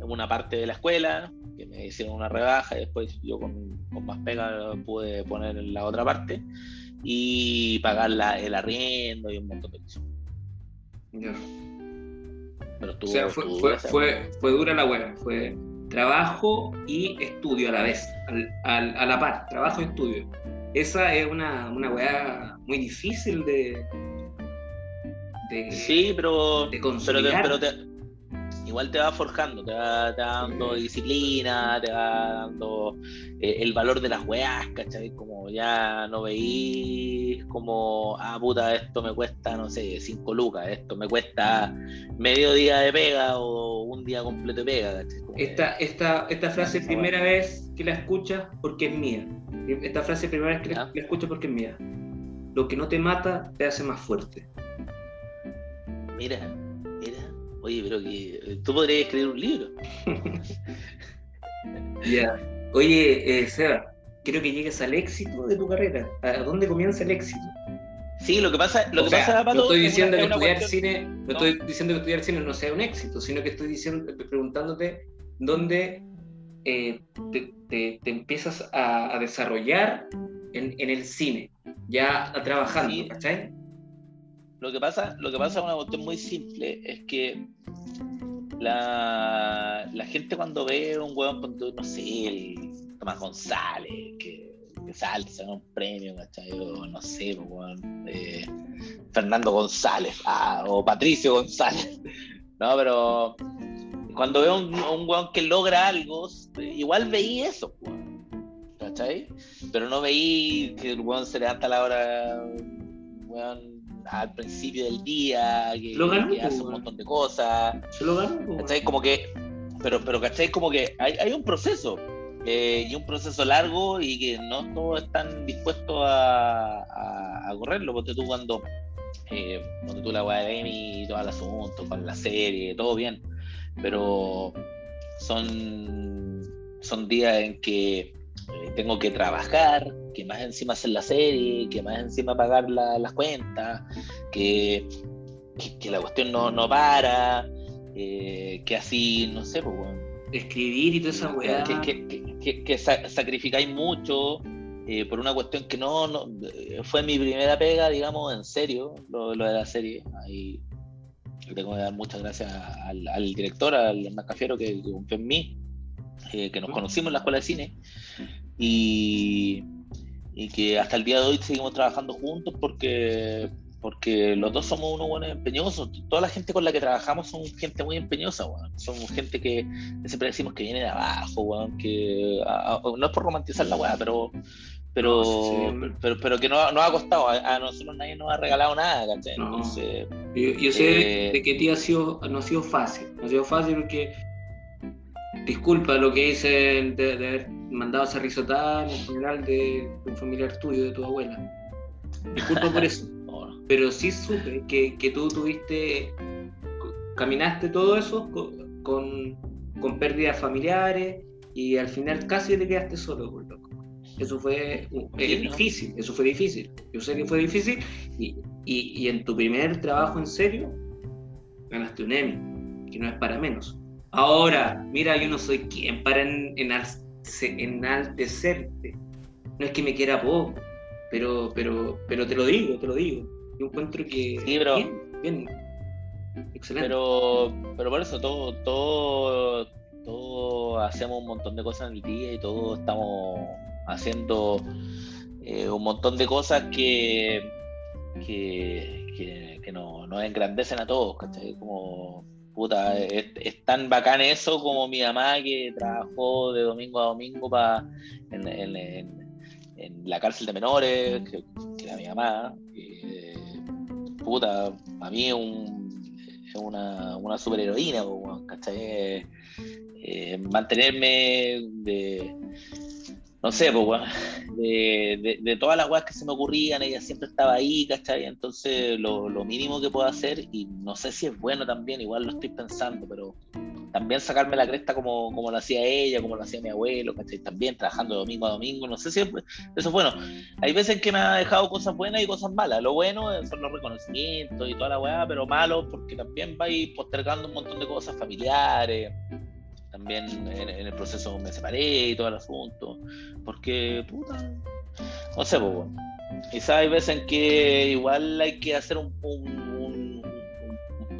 una parte de la escuela, que me hicieron una rebaja, y después yo con, con más pega pude poner la otra parte y pagar la, el arriendo y un montón de cosas. Ya. Pero O sea, fue, fue, fue, fue dura la hueá. Fue trabajo y estudio a la vez, al- al- a la par, trabajo y estudio. Esa es una, una weá muy difícil de. de Sí, pero, de pero, te- consolidar. pero te- igual te va forjando, te va, te va dando Sí. disciplina, te va dando eh, el valor de las weas, ¿cachai? Como ya no veís como, ah, puta, esto me cuesta, no sé, 5 lucas, esto me cuesta medio día de pega o un día completo de pega, ¿cachai? Como que- Esta, esta, esta frase, primera vez que la escuchas porque es mía. Esta frase, primera vez que la, la escuchas porque es mía. Lo que no te mata te hace más fuerte. Mira, oye, pero que tú podrías escribir un libro. Ya. Oye, eh, Seba, quiero que llegues al éxito de tu carrera. ¿A dónde comienza el éxito? Sí, lo que pasa, lo O que sea, pasa, Pato, no estoy es diciendo una- que es una estudiar cine, no, No. estoy diciendo que estudiar cine no sea un éxito, sino que estoy diciendo, preguntándote dónde eh, te, te- te empiezas a, a desarrollar en, en el cine, ya trabajando, Sí. ¿cachai? Lo que pasa, lo que pasa es una cuestión muy simple, es que la, la gente cuando ve un hueón, no sé, el Tomás González, que, que salta, un premio, ¿cachai? No sé, pues, weón, eh, Fernando González, ah, o Patricio González, no, pero cuando veo un, un weón que logra algo, igual veí eso, ¿cachai? Pero no veí que el weón se levanta a la hora, weón, al principio del día, que, Lo ganó, que hace un weón. montón de cosas, Se lo ganó, po, ¿cachai? Como que, pero, pero ¿cachai? Como que hay, hay un proceso, eh, y un proceso largo y que no todos están dispuestos a, a, a correrlo, porque tú cuando, eh, cuando tú la weá de Amy y todo el asunto, con la serie, todo bien, pero son, son días en que eh, tengo que trabajar, que más encima hacer la serie, que más encima pagar la- las cuentas, que, que, que la cuestión no, no para, eh, que así, no sé, pues, bueno, Escribir y toda esa weá. que, que, que, que- que sa- sacrificáis mucho eh, por una cuestión que no, no eh, fue mi primera pega, digamos, en serio, lo, lo de la serie. Ahí tengo que dar muchas gracias al, al director, al Hernán Cafiero, que, que confió en mí, eh, que nos conocimos en la escuela de cine y, y que hasta el día de hoy seguimos trabajando juntos porque porque los dos somos unos buenos empeñosos. Toda la gente con la que trabajamos son gente muy empeñosa, weón. Somos gente que siempre decimos que viene de abajo, weón, que a- a- no es por romantizar la weá, pero pero, No, sí, sí, hombre. pero, pero que no, no ha costado, a, a nosotros nadie nos ha regalado nada, ¿cachai? No. Entonces, Yo, yo sé Eh, de que ti ha sido, no ha sido fácil. No ha sido fácil porque. Disculpa lo que hice de, de haber mandado esa risotada en el funeral de, un familiar tuyo, de tu abuela. Disculpa por eso. Pero sí supe que, que tú tuviste. Caminaste todo eso con, con, con pérdidas familiares y al final casi te quedaste solo, por loco. Eso fue uh, eh, difícil, eso fue difícil. Yo sé que fue difícil y, y, y en tu primer trabajo en serio ganaste un Emmy, que no es para menos. Ahora, mira, yo no soy quien para en- enalce- enaltecerte. No es que me quiera poco, pero, pero, pero te lo digo, te lo digo. Yo encuentro que Sí, pero- bien, bien, excelente. Pero, pero por eso todo, todo, todo hacemos un montón de cosas en el día y todos estamos haciendo eh, un montón de cosas que, que, que, que nos, nos engrandecen a todos, ¿cachai? Como puta, es, tan bacán eso como mi mamá que trabajó de domingo a domingo pa, en, en- en- la cárcel de menores, que, que era mi mamá. eh, puta, a mí es, un, una, una superheroína, ¿cachai? Eh, mantenerme de, no sé, pues, de, de, todas las weas que se me ocurrían, ella siempre estaba ahí, ¿cachai? Entonces, lo, lo, mínimo que puedo hacer, y no sé si es bueno también, igual lo estoy pensando, pero también sacarme la cresta como, como lo hacía ella, como lo hacía mi abuelo, ¿cachai? También trabajando domingo a domingo, no sé si eso es bueno. Hay veces que me ha dejado cosas buenas y cosas malas. Lo bueno son los reconocimientos y toda la weá, pero malo porque también va a ir postergando un montón de cosas familiares. También en, el proceso me separé y todo el asunto. Porque, puta, no sé, pues bueno. Quizás hay veces en que igual hay que hacer un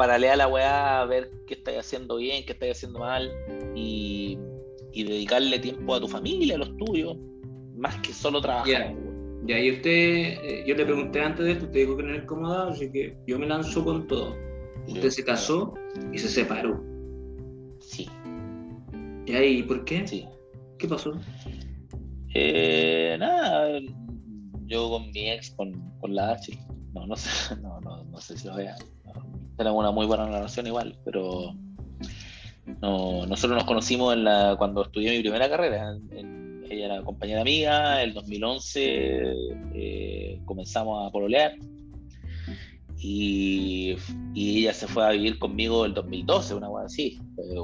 paralea a la weá, a ver qué estáis haciendo bien, qué estáis haciendo mal y, dedicarle tiempo a tu familia, a los tuyos, más que solo trabajar. Ya, y usted, eh, yo le pregunté antes de esto, usted dijo que no era incomodado, así que yo me lanzo con todo. Usted se casó y se separó. Sí. ¿Y por qué? Sí. ¿Qué pasó? Eh, nada, yo con mi ex, con, con la H, no, no sé, no, no, no sé si lo vea tenemos una muy buena relación igual, pero nosotros nos conocimos en la, cuando estudié mi primera carrera. ella era compañera amiga, el 2011 eh, comenzamos a pololear y, ella se fue a vivir conmigo el 2012, una cosa así,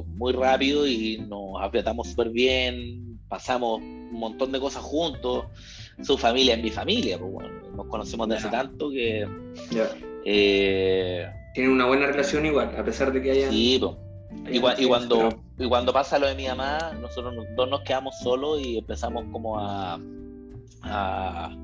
muy rápido y nos apretamos súper bien, pasamos un montón de cosas juntos, su familia es mi familia, pues bueno, nos conocemos desde hace tanto que... Eh, tienen una buena relación igual, a pesar de que haya. Sí, y, cuando, y cuando pasa lo de mi mamá, nosotros dos nos quedamos solos y empezamos como a, a,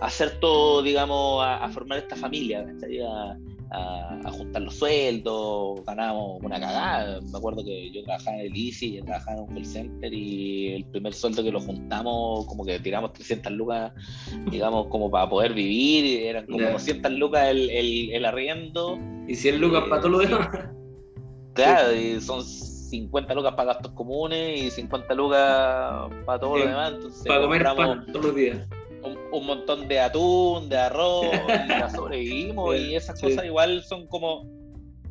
hacer todo, digamos, a, formar esta familia, a, juntar los sueldos, ganábamos una cagada. Me acuerdo que yo trabajaba en el ICI, trabajaba en un call center y el primer sueldo que lo juntamos, como que tiramos 300 lucas, digamos, como para poder vivir, eran como 200 lucas el, el, arriendo. Y 100 lucas para todo lo demás. Claro, y son 50 lucas para gastos comunes y 50 lucas para todo lo demás. para comer pan todos los días un, montón de atún, de arroz, y la sobrevivimos, y esas cosas igual son como.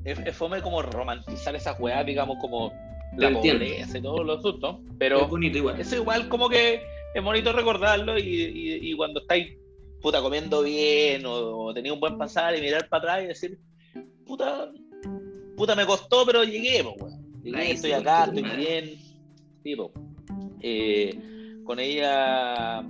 Es, fome como romantizar esas weas, digamos, como la pobreza y todos los asuntos. Pero bonito igual. eso igual como que es bonito recordarlo y, cuando estáis puta comiendo bien o, o un buen pasar y mirar para atrás y decir, puta, puta me costó, pero llegué, Llegué, estoy acá, estoy bien. Tipo, eh, con ella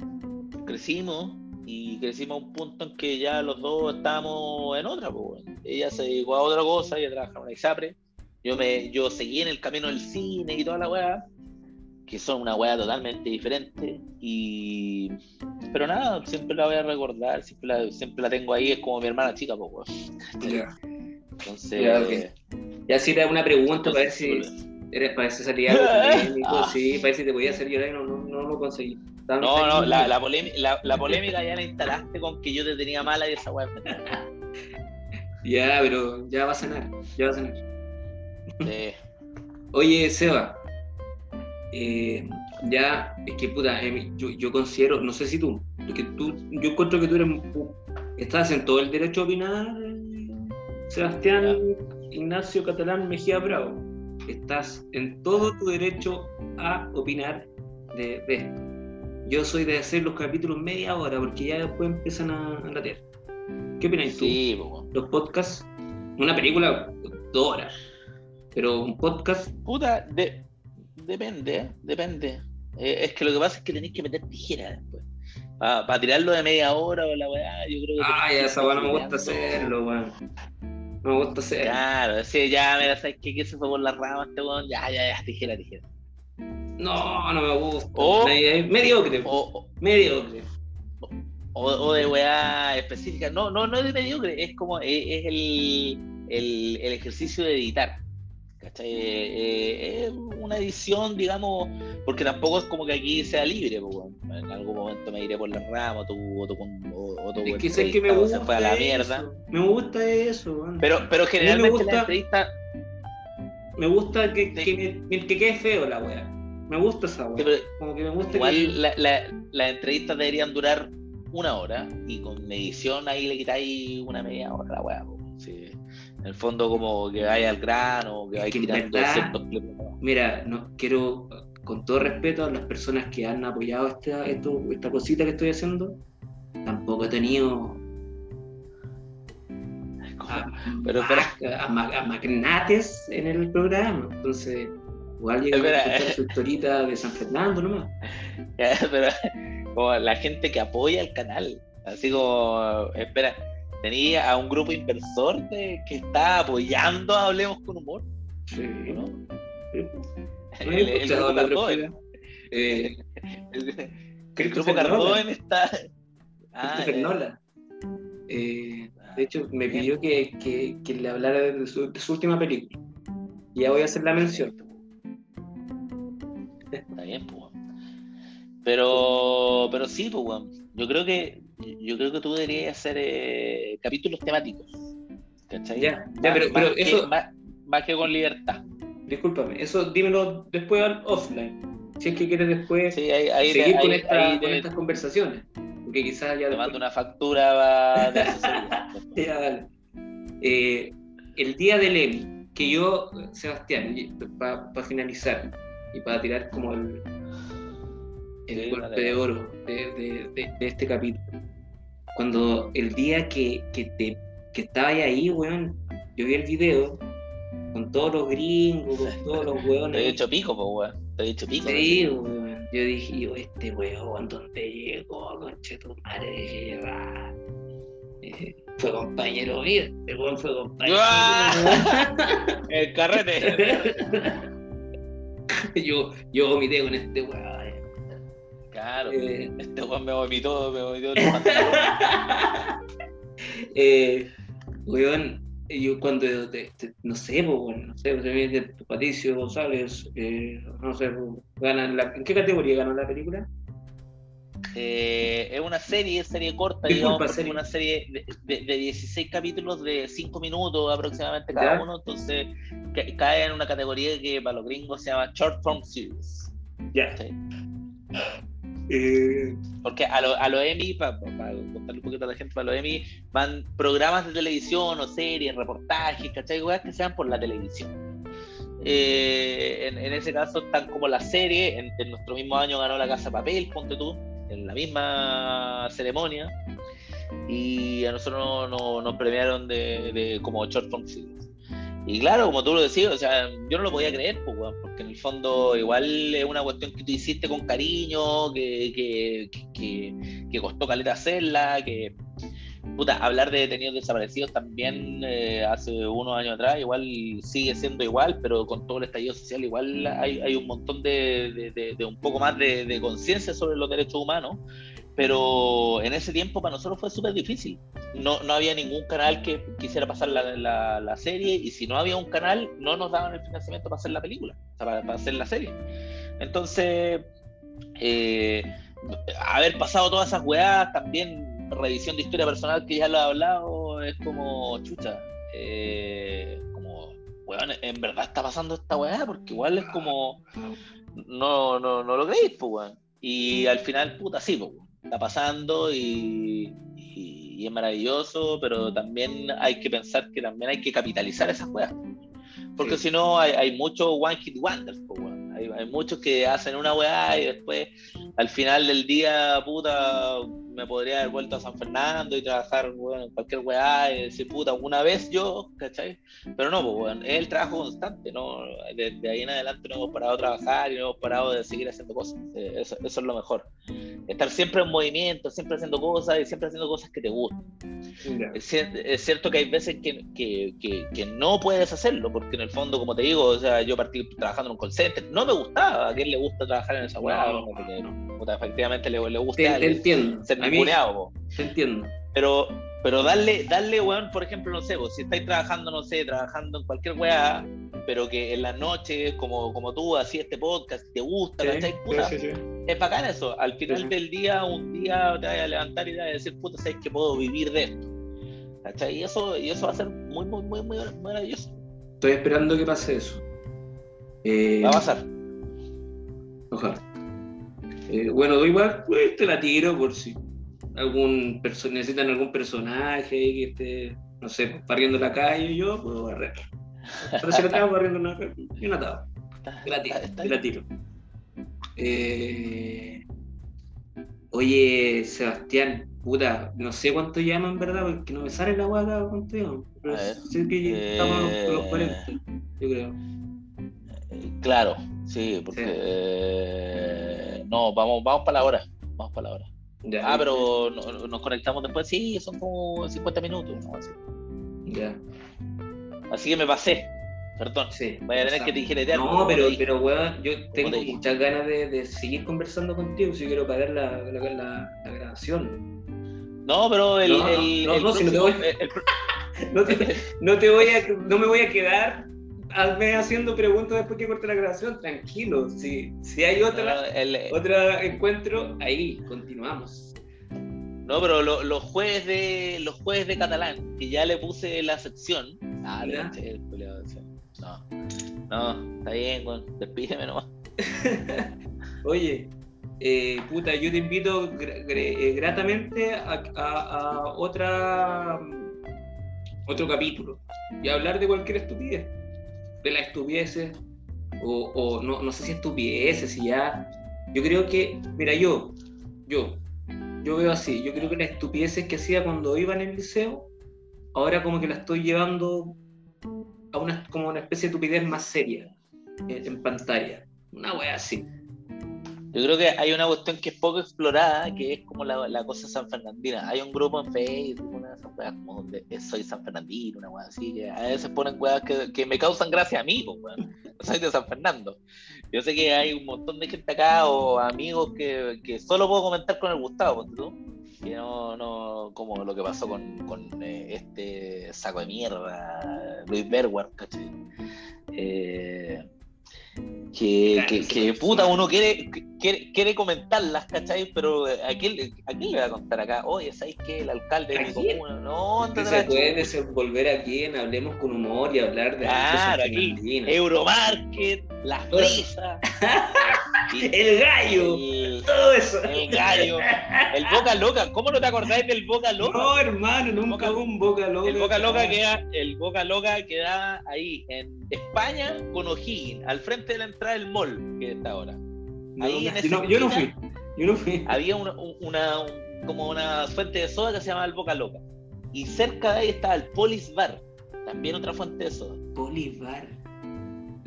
crecimos y crecimos a un punto en que ya los dos estábamos en otra. Pues, ella se dedicó a otra cosa, ella trabajaba en la ISAPRE. Yo, me, yo seguí en el camino del cine y toda la weá, que son una weá totalmente diferente. Y... Pero nada, siempre la voy a recordar, siempre la, siempre la tengo ahí, es como mi hermana chica, pues, Entonces. Ya, si te hago una pregunta para ver si. Eres, si salía algo ah. sí, para ver si te podía hacer llorar y no, no, no lo conseguí. No, no, la, la, la, polémica ya la instalaste con que yo te tenía mala y esa weá. ya, pero ya va a sanar, ya va a sanar. Oye, Seba, eh, ya, es que puta, eh, yo, yo, considero, no sé si tú, porque tú, yo encuentro que tú eres, estás en todo el derecho a opinar, Sebastián Ignacio Catalán Mejía Bravo. Estás en todo tu derecho a opinar de, de esto yo soy de hacer los capítulos media hora porque ya después empiezan a, a latear. ¿Qué opinas tú? Sí, Los podcasts, una película, dos horas. Pero un podcast. Puta, depende, ¿eh? depende. Eh, es que lo que pasa es que tenéis que meter tijera después. Para tirarlo de media hora o la weá, yo creo que. Ah, ya esa weá no me gusta hacerlo, weón. No me gusta hacerlo. Claro, sí, ya, mira, ¿sabes qué? Que se fue por las ramas este weón. Ya, ya, ya, tijera, tijera. No, no me gusta. O, mediocre. O, mediocre. O, de weá específica. No, no, no es de mediocre, es como es, el, el, el, ejercicio de editar. ¿Cachai? Eh, eh, es una edición, digamos, porque tampoco es como que aquí sea libre. En algún momento me iré por la rama o tu, o tu, o tu es que sé que me gusta se fue a la mierda. Me gusta eso. Pero, pero generalmente me gusta, la entrevista. Me gusta que, que, que, que quede feo la weá. Me gusta esa weá. como que me gusta igual las entrevistas deberían durar una hora y con medición ahí le quitáis una media hora la weá. Sí. En el fondo como que vaya al grano, que vaya quitando ciertos Mira, no, quiero, con todo respeto a las personas que han apoyado esta, esto, esta cosita que estoy haciendo, tampoco he tenido a, pero, a, magnates en el programa. Entonces, igual llega la historita de San Fernando nomás. pero como la gente que apoya el canal, así como, espera, tenía a un grupo inversor que está apoyando a Hablemos con Humor. Sí. ¿no? El, el, grupo Cardón. Eh, el, grupo Cardón está. Ah, Fernola. Eh, de hecho, me pidió que, que, que le hablara de su, de su, última película. Y ya voy a hacer la mención. Está bien, pues. Pero, pero sí, pues, yo creo que yo creo que tú deberías hacer eh, capítulos temáticos. ¿Cachai? Ya, ya pero, pero eso. más, más, que con libertad. Discúlpame, eso dímelo después al offline. Si es que quieres después seguir con, esta, con estas conversaciones que quizás ya... Te mando una factura de ya, eh, el día del Emmy, que yo, Sebastián, para finalizar y para tirar como el, el golpe de oro de, de, este capítulo, cuando el día que, que, te, que estaba ahí, weón, yo vi el video con todos los gringos, con todos los weones. Te he hecho pico, pues, weón. Te he hecho pico. Sí, weón. Yo dije, yo, este weón, ¿dónde llegó? Conche tu madre, eh, fue compañero mío, este weón fue compañero. El carrete. yo, yo vomité con este weón. Claro, eh, este weón me vomitó, me vomitó. eh, weón, yo cuando, no sé, pues, bueno, no sé, de Patricio González, eh, no sé, ganan la, ¿en qué categoría ganó la película? Eh, es una serie, serie corta, digamos, serie. una serie de, de, 16 capítulos de 5 minutos aproximadamente cada uno, entonces cae en una categoría que para los gringos se llama Short Form Series. Ya. Eh, Porque a los a lo Emmy, para contarle un poquito a la gente, para los Emmy van programas de televisión o series, reportajes, ¿cachai? que sean por la televisión. Eh, en, ese caso están como la serie, en, nuestro mismo año ganó La Casa Papel, ponte tú, en la misma ceremonia, y a nosotros nos premiaron de, de, como short form series. Y claro, como tú lo decías, o sea, yo no lo podía creer, pues, porque en el fondo igual es una cuestión que tú hiciste con cariño, que, que, que, que costó caleta hacerla, que, puta, hablar de detenidos desaparecidos también eh, hace unos años atrás, igual sigue siendo igual, pero con todo el estallido social igual hay, hay un montón de, de, de, un poco más de, conciencia sobre los derechos humanos pero en ese tiempo para nosotros fue súper difícil. No, no había ningún canal que quisiera pasar la, la, serie y si no había un canal no nos daban el financiamiento para hacer la película, para, hacer la serie. Entonces, eh, haber pasado todas esas weas, también revisión de historia personal que ya lo he hablado, es como chucha. Eh, como, weón, en verdad está pasando esta weá, porque igual es como, no, no, no lo creéis, pues, weón. Y al final, puta, sí, pues, está pasando y, es maravilloso, pero también hay que pensar que también hay que capitalizar esas weas. Porque si no, hay, hay muchos one hit wonders, hay, hay, muchos que hacen una weá y después al final del día, puta, me podría haber vuelto a San Fernando y trabajar bueno, en cualquier weá y decir, puta, una vez yo, ¿cachai? Pero no, pues, bueno, es el trabajo constante, ¿no? Desde ahí en adelante no hemos parado de trabajar y no hemos parado de seguir haciendo cosas. Eh, eso, eso, es lo mejor. Estar siempre en movimiento, siempre haciendo cosas y siempre haciendo cosas que te gustan. Es, es, cierto que hay veces que, que, que, que, no puedes hacerlo, porque en el fondo, como te digo, o sea, yo partí trabajando en un call center, no me gustaba, ¿a quién le gusta trabajar en esa weá? No, no, efectivamente le, le gusta te, entiendo. ser ninguneado. Te entiendo. Pero, pero darle, darle, weón, por ejemplo, no sé, si estáis trabajando, no sé, trabajando en cualquier weá, pero que en las noches, como, como tú, así este podcast, te gusta, Puta, es bacán eso. Al final del día, un día te vas a levantar y te vas a decir, puta, sabes que puedo vivir de esto. ¿Cachai? Y eso, y eso va a ser muy, muy, muy, muy maravilloso. Estoy esperando que pase eso. Eh, va a pasar. Ojalá. Eh, bueno, igual, pues te la tiro por si. Algún necesitan algún personaje que esté, no sé, barriendo la calle, yo puedo barrer. Pero si lo tengo barriendo una calle, yo no la tiro. Eh, oye, Sebastián, puta, no sé cuánto llaman, en verdad, porque no me sale la guada cuánto llaman. Pero sé que estamos con los 40, eh, yo creo. Eh, claro, sí, porque eh, no, vamos, vamos para la hora. Vamos para la hora. Ah, pero nos conectamos después, sí, son como 50 minutos, ¿no? Así. Ya. Así que me pasé. Perdón, sí, voy a tener que digerir No, pero, pero weón, yo tengo muchas ganas de, de, seguir conversando contigo si quiero pagar la, la, la, la grabación. No, pero el. No, el, no, no, si no te voy. no, te, no, te, voy a, no me voy a quedar haciendo preguntas después que corte la grabación, tranquilo. Si, si hay otra, el, otro encuentro, ahí continuamos. No, pero lo, los jueves de los jueves de catalán, que ya le puse la sección. Ah, le el no, no, está bien, bueno, despídeme nomás. Oye, eh, puta, yo te invito eh, gratamente a, otra otro capítulo y a hablar de cualquier estupidez, las estupideces, o, no, no, sé si estupideces, si ya. Yo creo que, mira, yo, yo, yo veo así, yo creo que las estupideces que hacía cuando iba en el liceo, ahora como que la estoy llevando a una, como una especie de estupidez más seria en, pantalla. Una wea así. Yo creo que hay una cuestión que es poco explorada, que es como la, la cosa San Fernandina. Hay un grupo en Facebook, una de esas como donde soy San Fernandino, una wea así, que a veces ponen weas que, que me causan gracia a mí, pues, soy de San Fernando. Yo sé que hay un montón de gente acá o amigos que, que solo puedo comentar con el Gustavo, ¿tú? que no, no, como lo que pasó con, con eh, este saco de mierda, Luis Berward, ¿cachai? Eh, que, que, que, puta, uno quiere, quiere, quiere, comentarlas, ¿cachai? Pero ¿a quién, ¿a quién le va a contar acá? Oye, ¿sabes qué? El alcalde de mi comuna, no, que se puede desenvolver aquí en Hablemos con Humor y hablar de Claro, aquí, Euromarket, las frisas, el gallo, todo eso. El gallo, el Boca Loca, ¿cómo no te acordáis del Boca Loca? No, hermano, nunca hubo un Boca Loca. El Boca Loca queda, el Boca Loca queda ahí, en España, con O'Higgins, al frente de la entrada del mall que está ahora. Ahí en yo, yo, no fui, yo no fui. Había una, una como una fuente de soda que se llamaba el Boca Loca. Y cerca de ahí estaba el Polis Bar, también otra fuente de soda. Polis Bar.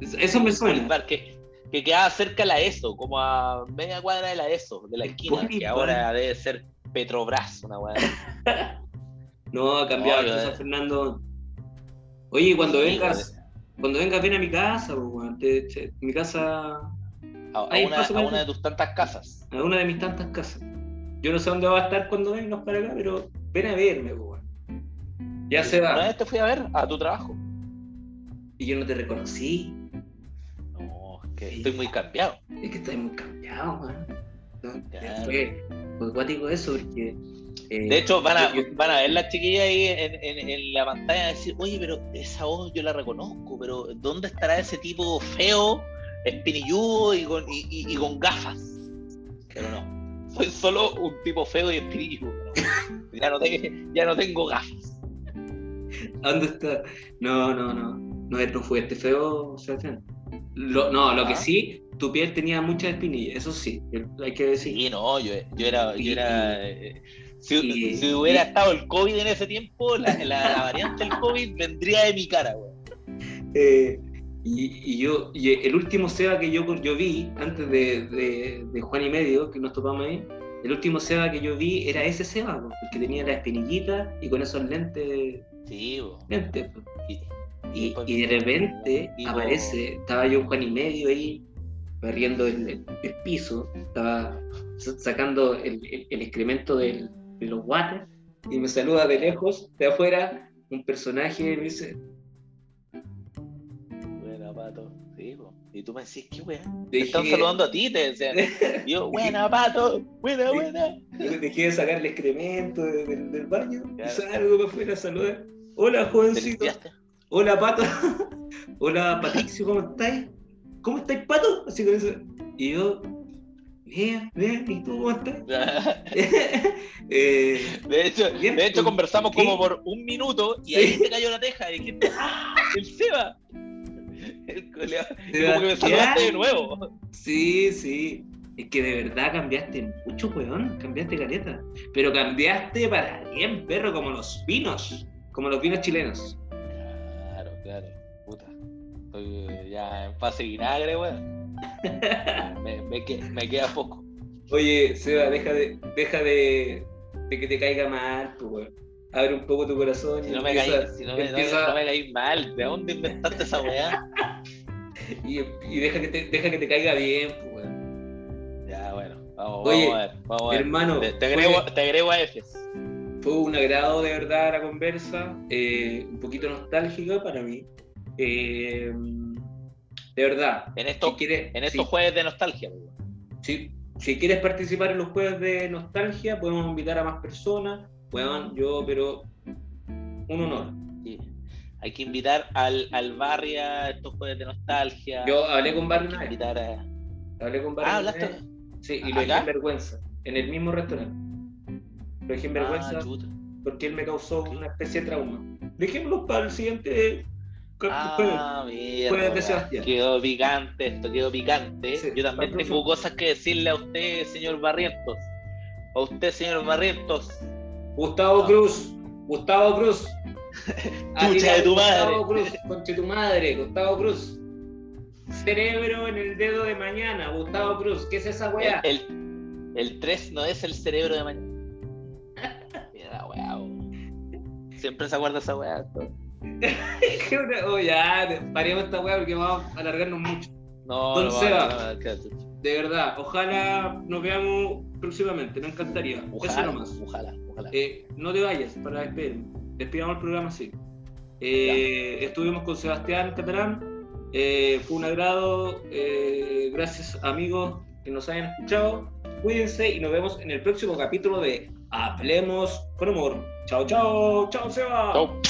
Eso me suena. Polis Bar, que, que quedaba cerca de la ESO, como a media cuadra de la ESO, de la esquina, que ahora debe ser Petrobras, una cuadra. no, ha cambiado no, San Fernando. Oye, cuando vengas, cuando vengas, ven a mi casa, mi casa. A, una, de tus tantas casas. A una de mis tantas casas. Yo no sé dónde va a estar cuando vengas para acá, pero ven a verme, weón. Ya se va. Una vez te fui a ver a tu trabajo. Y yo no te reconocí. No, es que estoy muy cambiado. Es que estoy muy cambiado, weón. Fue, cuático eso, porque de eh, hecho, van a, van a ver las chiquillas ahí en, la pantalla y decir, oye, pero esa voz yo la reconozco, pero ¿dónde estará ese tipo feo, espinilludo y con, y, con gafas? Pero no, soy solo un tipo feo y espinilludo. Ya, no tengo, ya no tengo gafas. ¿Dónde está? No, no, no. No, no fue este feo, Sebastián. Lo, no, lo que ah. sí, tu piel tenía muchas espinillas, eso sí, hay que decir. Sí, no, yo, yo era, yo era eh, si, hubiera estado el COVID en ese tiempo, la, variante del COVID vendría de mi cara, güey. Eh, y, yo, y el último Seba que yo, yo vi, antes de, de, Juan y Medio, que nos topamos ahí, el último Seba que yo vi era ese Seba, el que tenía la espinillita y con esos lentes. Sí, lentes. Y, y, de repente aparece, estaba yo Juan y Medio ahí, barriendo el, el, piso, estaba sacando el, el excremento del, de los guates y me saluda de lejos, de afuera, un personaje me dice. Y tú me decís, ¿qué weá? Te están saludando a ti, te decían. yo, buena, pato, buena, buena. Yo dejé de sacar el excremento del, baño y salgo para afuera a saludar. Hola, jovencito. Hola, pato. Hola, Patricio, ¿cómo estáis? ¿Cómo estáis, pato? Así con eso. Y yo Bien, bien, ¿y tú cómo estás? eh, de hecho, bien, de hecho conversamos ¿qué? como por un minuto y ahí se cayó la teja y dijiste, ¡ah! ¡El Seba! El como que me saludaste de nuevo. Sí, sí. Es que de verdad cambiaste mucho, weón. Cambiaste caleta. Pero cambiaste para bien, perro, como los vinos. Como los vinos chilenos. Claro, claro. Puta. Estoy ya en fase vinagre, weón. me, me, me, queda poco. Oye, Seba, deja de, deja de, de que te caiga mal, pues, weón. Abre un poco tu corazón. Si no me caí, si no me, empieza... no me caí mal, ¿de dónde inventaste esa weá? y, y deja, que te, deja que te caiga bien, pues, weón. Ya, bueno, vamos, Oye, vamos a ver. Vamos a ver. Hermano, te, te, agrego, fue, te agrego a Efes. Fue un agrado de verdad la conversa, eh, un poquito nostálgica para mí. Eh, de verdad. En, esto, si quieres, en estos sí. jueves de nostalgia. Sí. Si quieres participar en los jueves de nostalgia, podemos invitar a más personas. Puedan, yo, pero un honor. Hay que invitar al, al barrio a estos jueves de nostalgia. Yo hablé con Barry una invitar a... Hablé con Barry. Ah, hablaste. Sí, y lo dejé en vergüenza. En el mismo restaurante. Lo dejé en vergüenza ah, porque él me causó una especie de trauma. Dejémoslo para el siguiente Ah, mira, quedó picante esto, quedó picante. Sí, Yo también tengo cosas que decirle a usted, señor Barrientos. A usted, señor Barrientos. Gustavo Cruz, Gustavo Cruz. Chucha de tu madre. Gustavo Cruz, conche tu madre, Gustavo Cruz. Cerebro en el dedo de mañana, Gustavo Cruz. ¿Qué es esa weá? El, el, 3 no es el cerebro de mañana. Mira, weá. Siempre se acuerda esa weá. Oh, ya, paremos esta weá porque vamos a alargarnos mucho. No, no, Seba, de verdad, ojalá nos veamos próximamente, me encantaría. Ojalá, Eso nomás. Ojalá, ojalá. Eh, no te vayas para despedirme. Despidamos el programa así. Eh, estuvimos con Sebastián Catalán. Eh, fue un agrado. Eh, gracias, amigos, que nos hayan escuchado. Cuídense y nos vemos en el próximo capítulo de Hablemos con Humor. Chao, chao. Chao, Seba. Chao.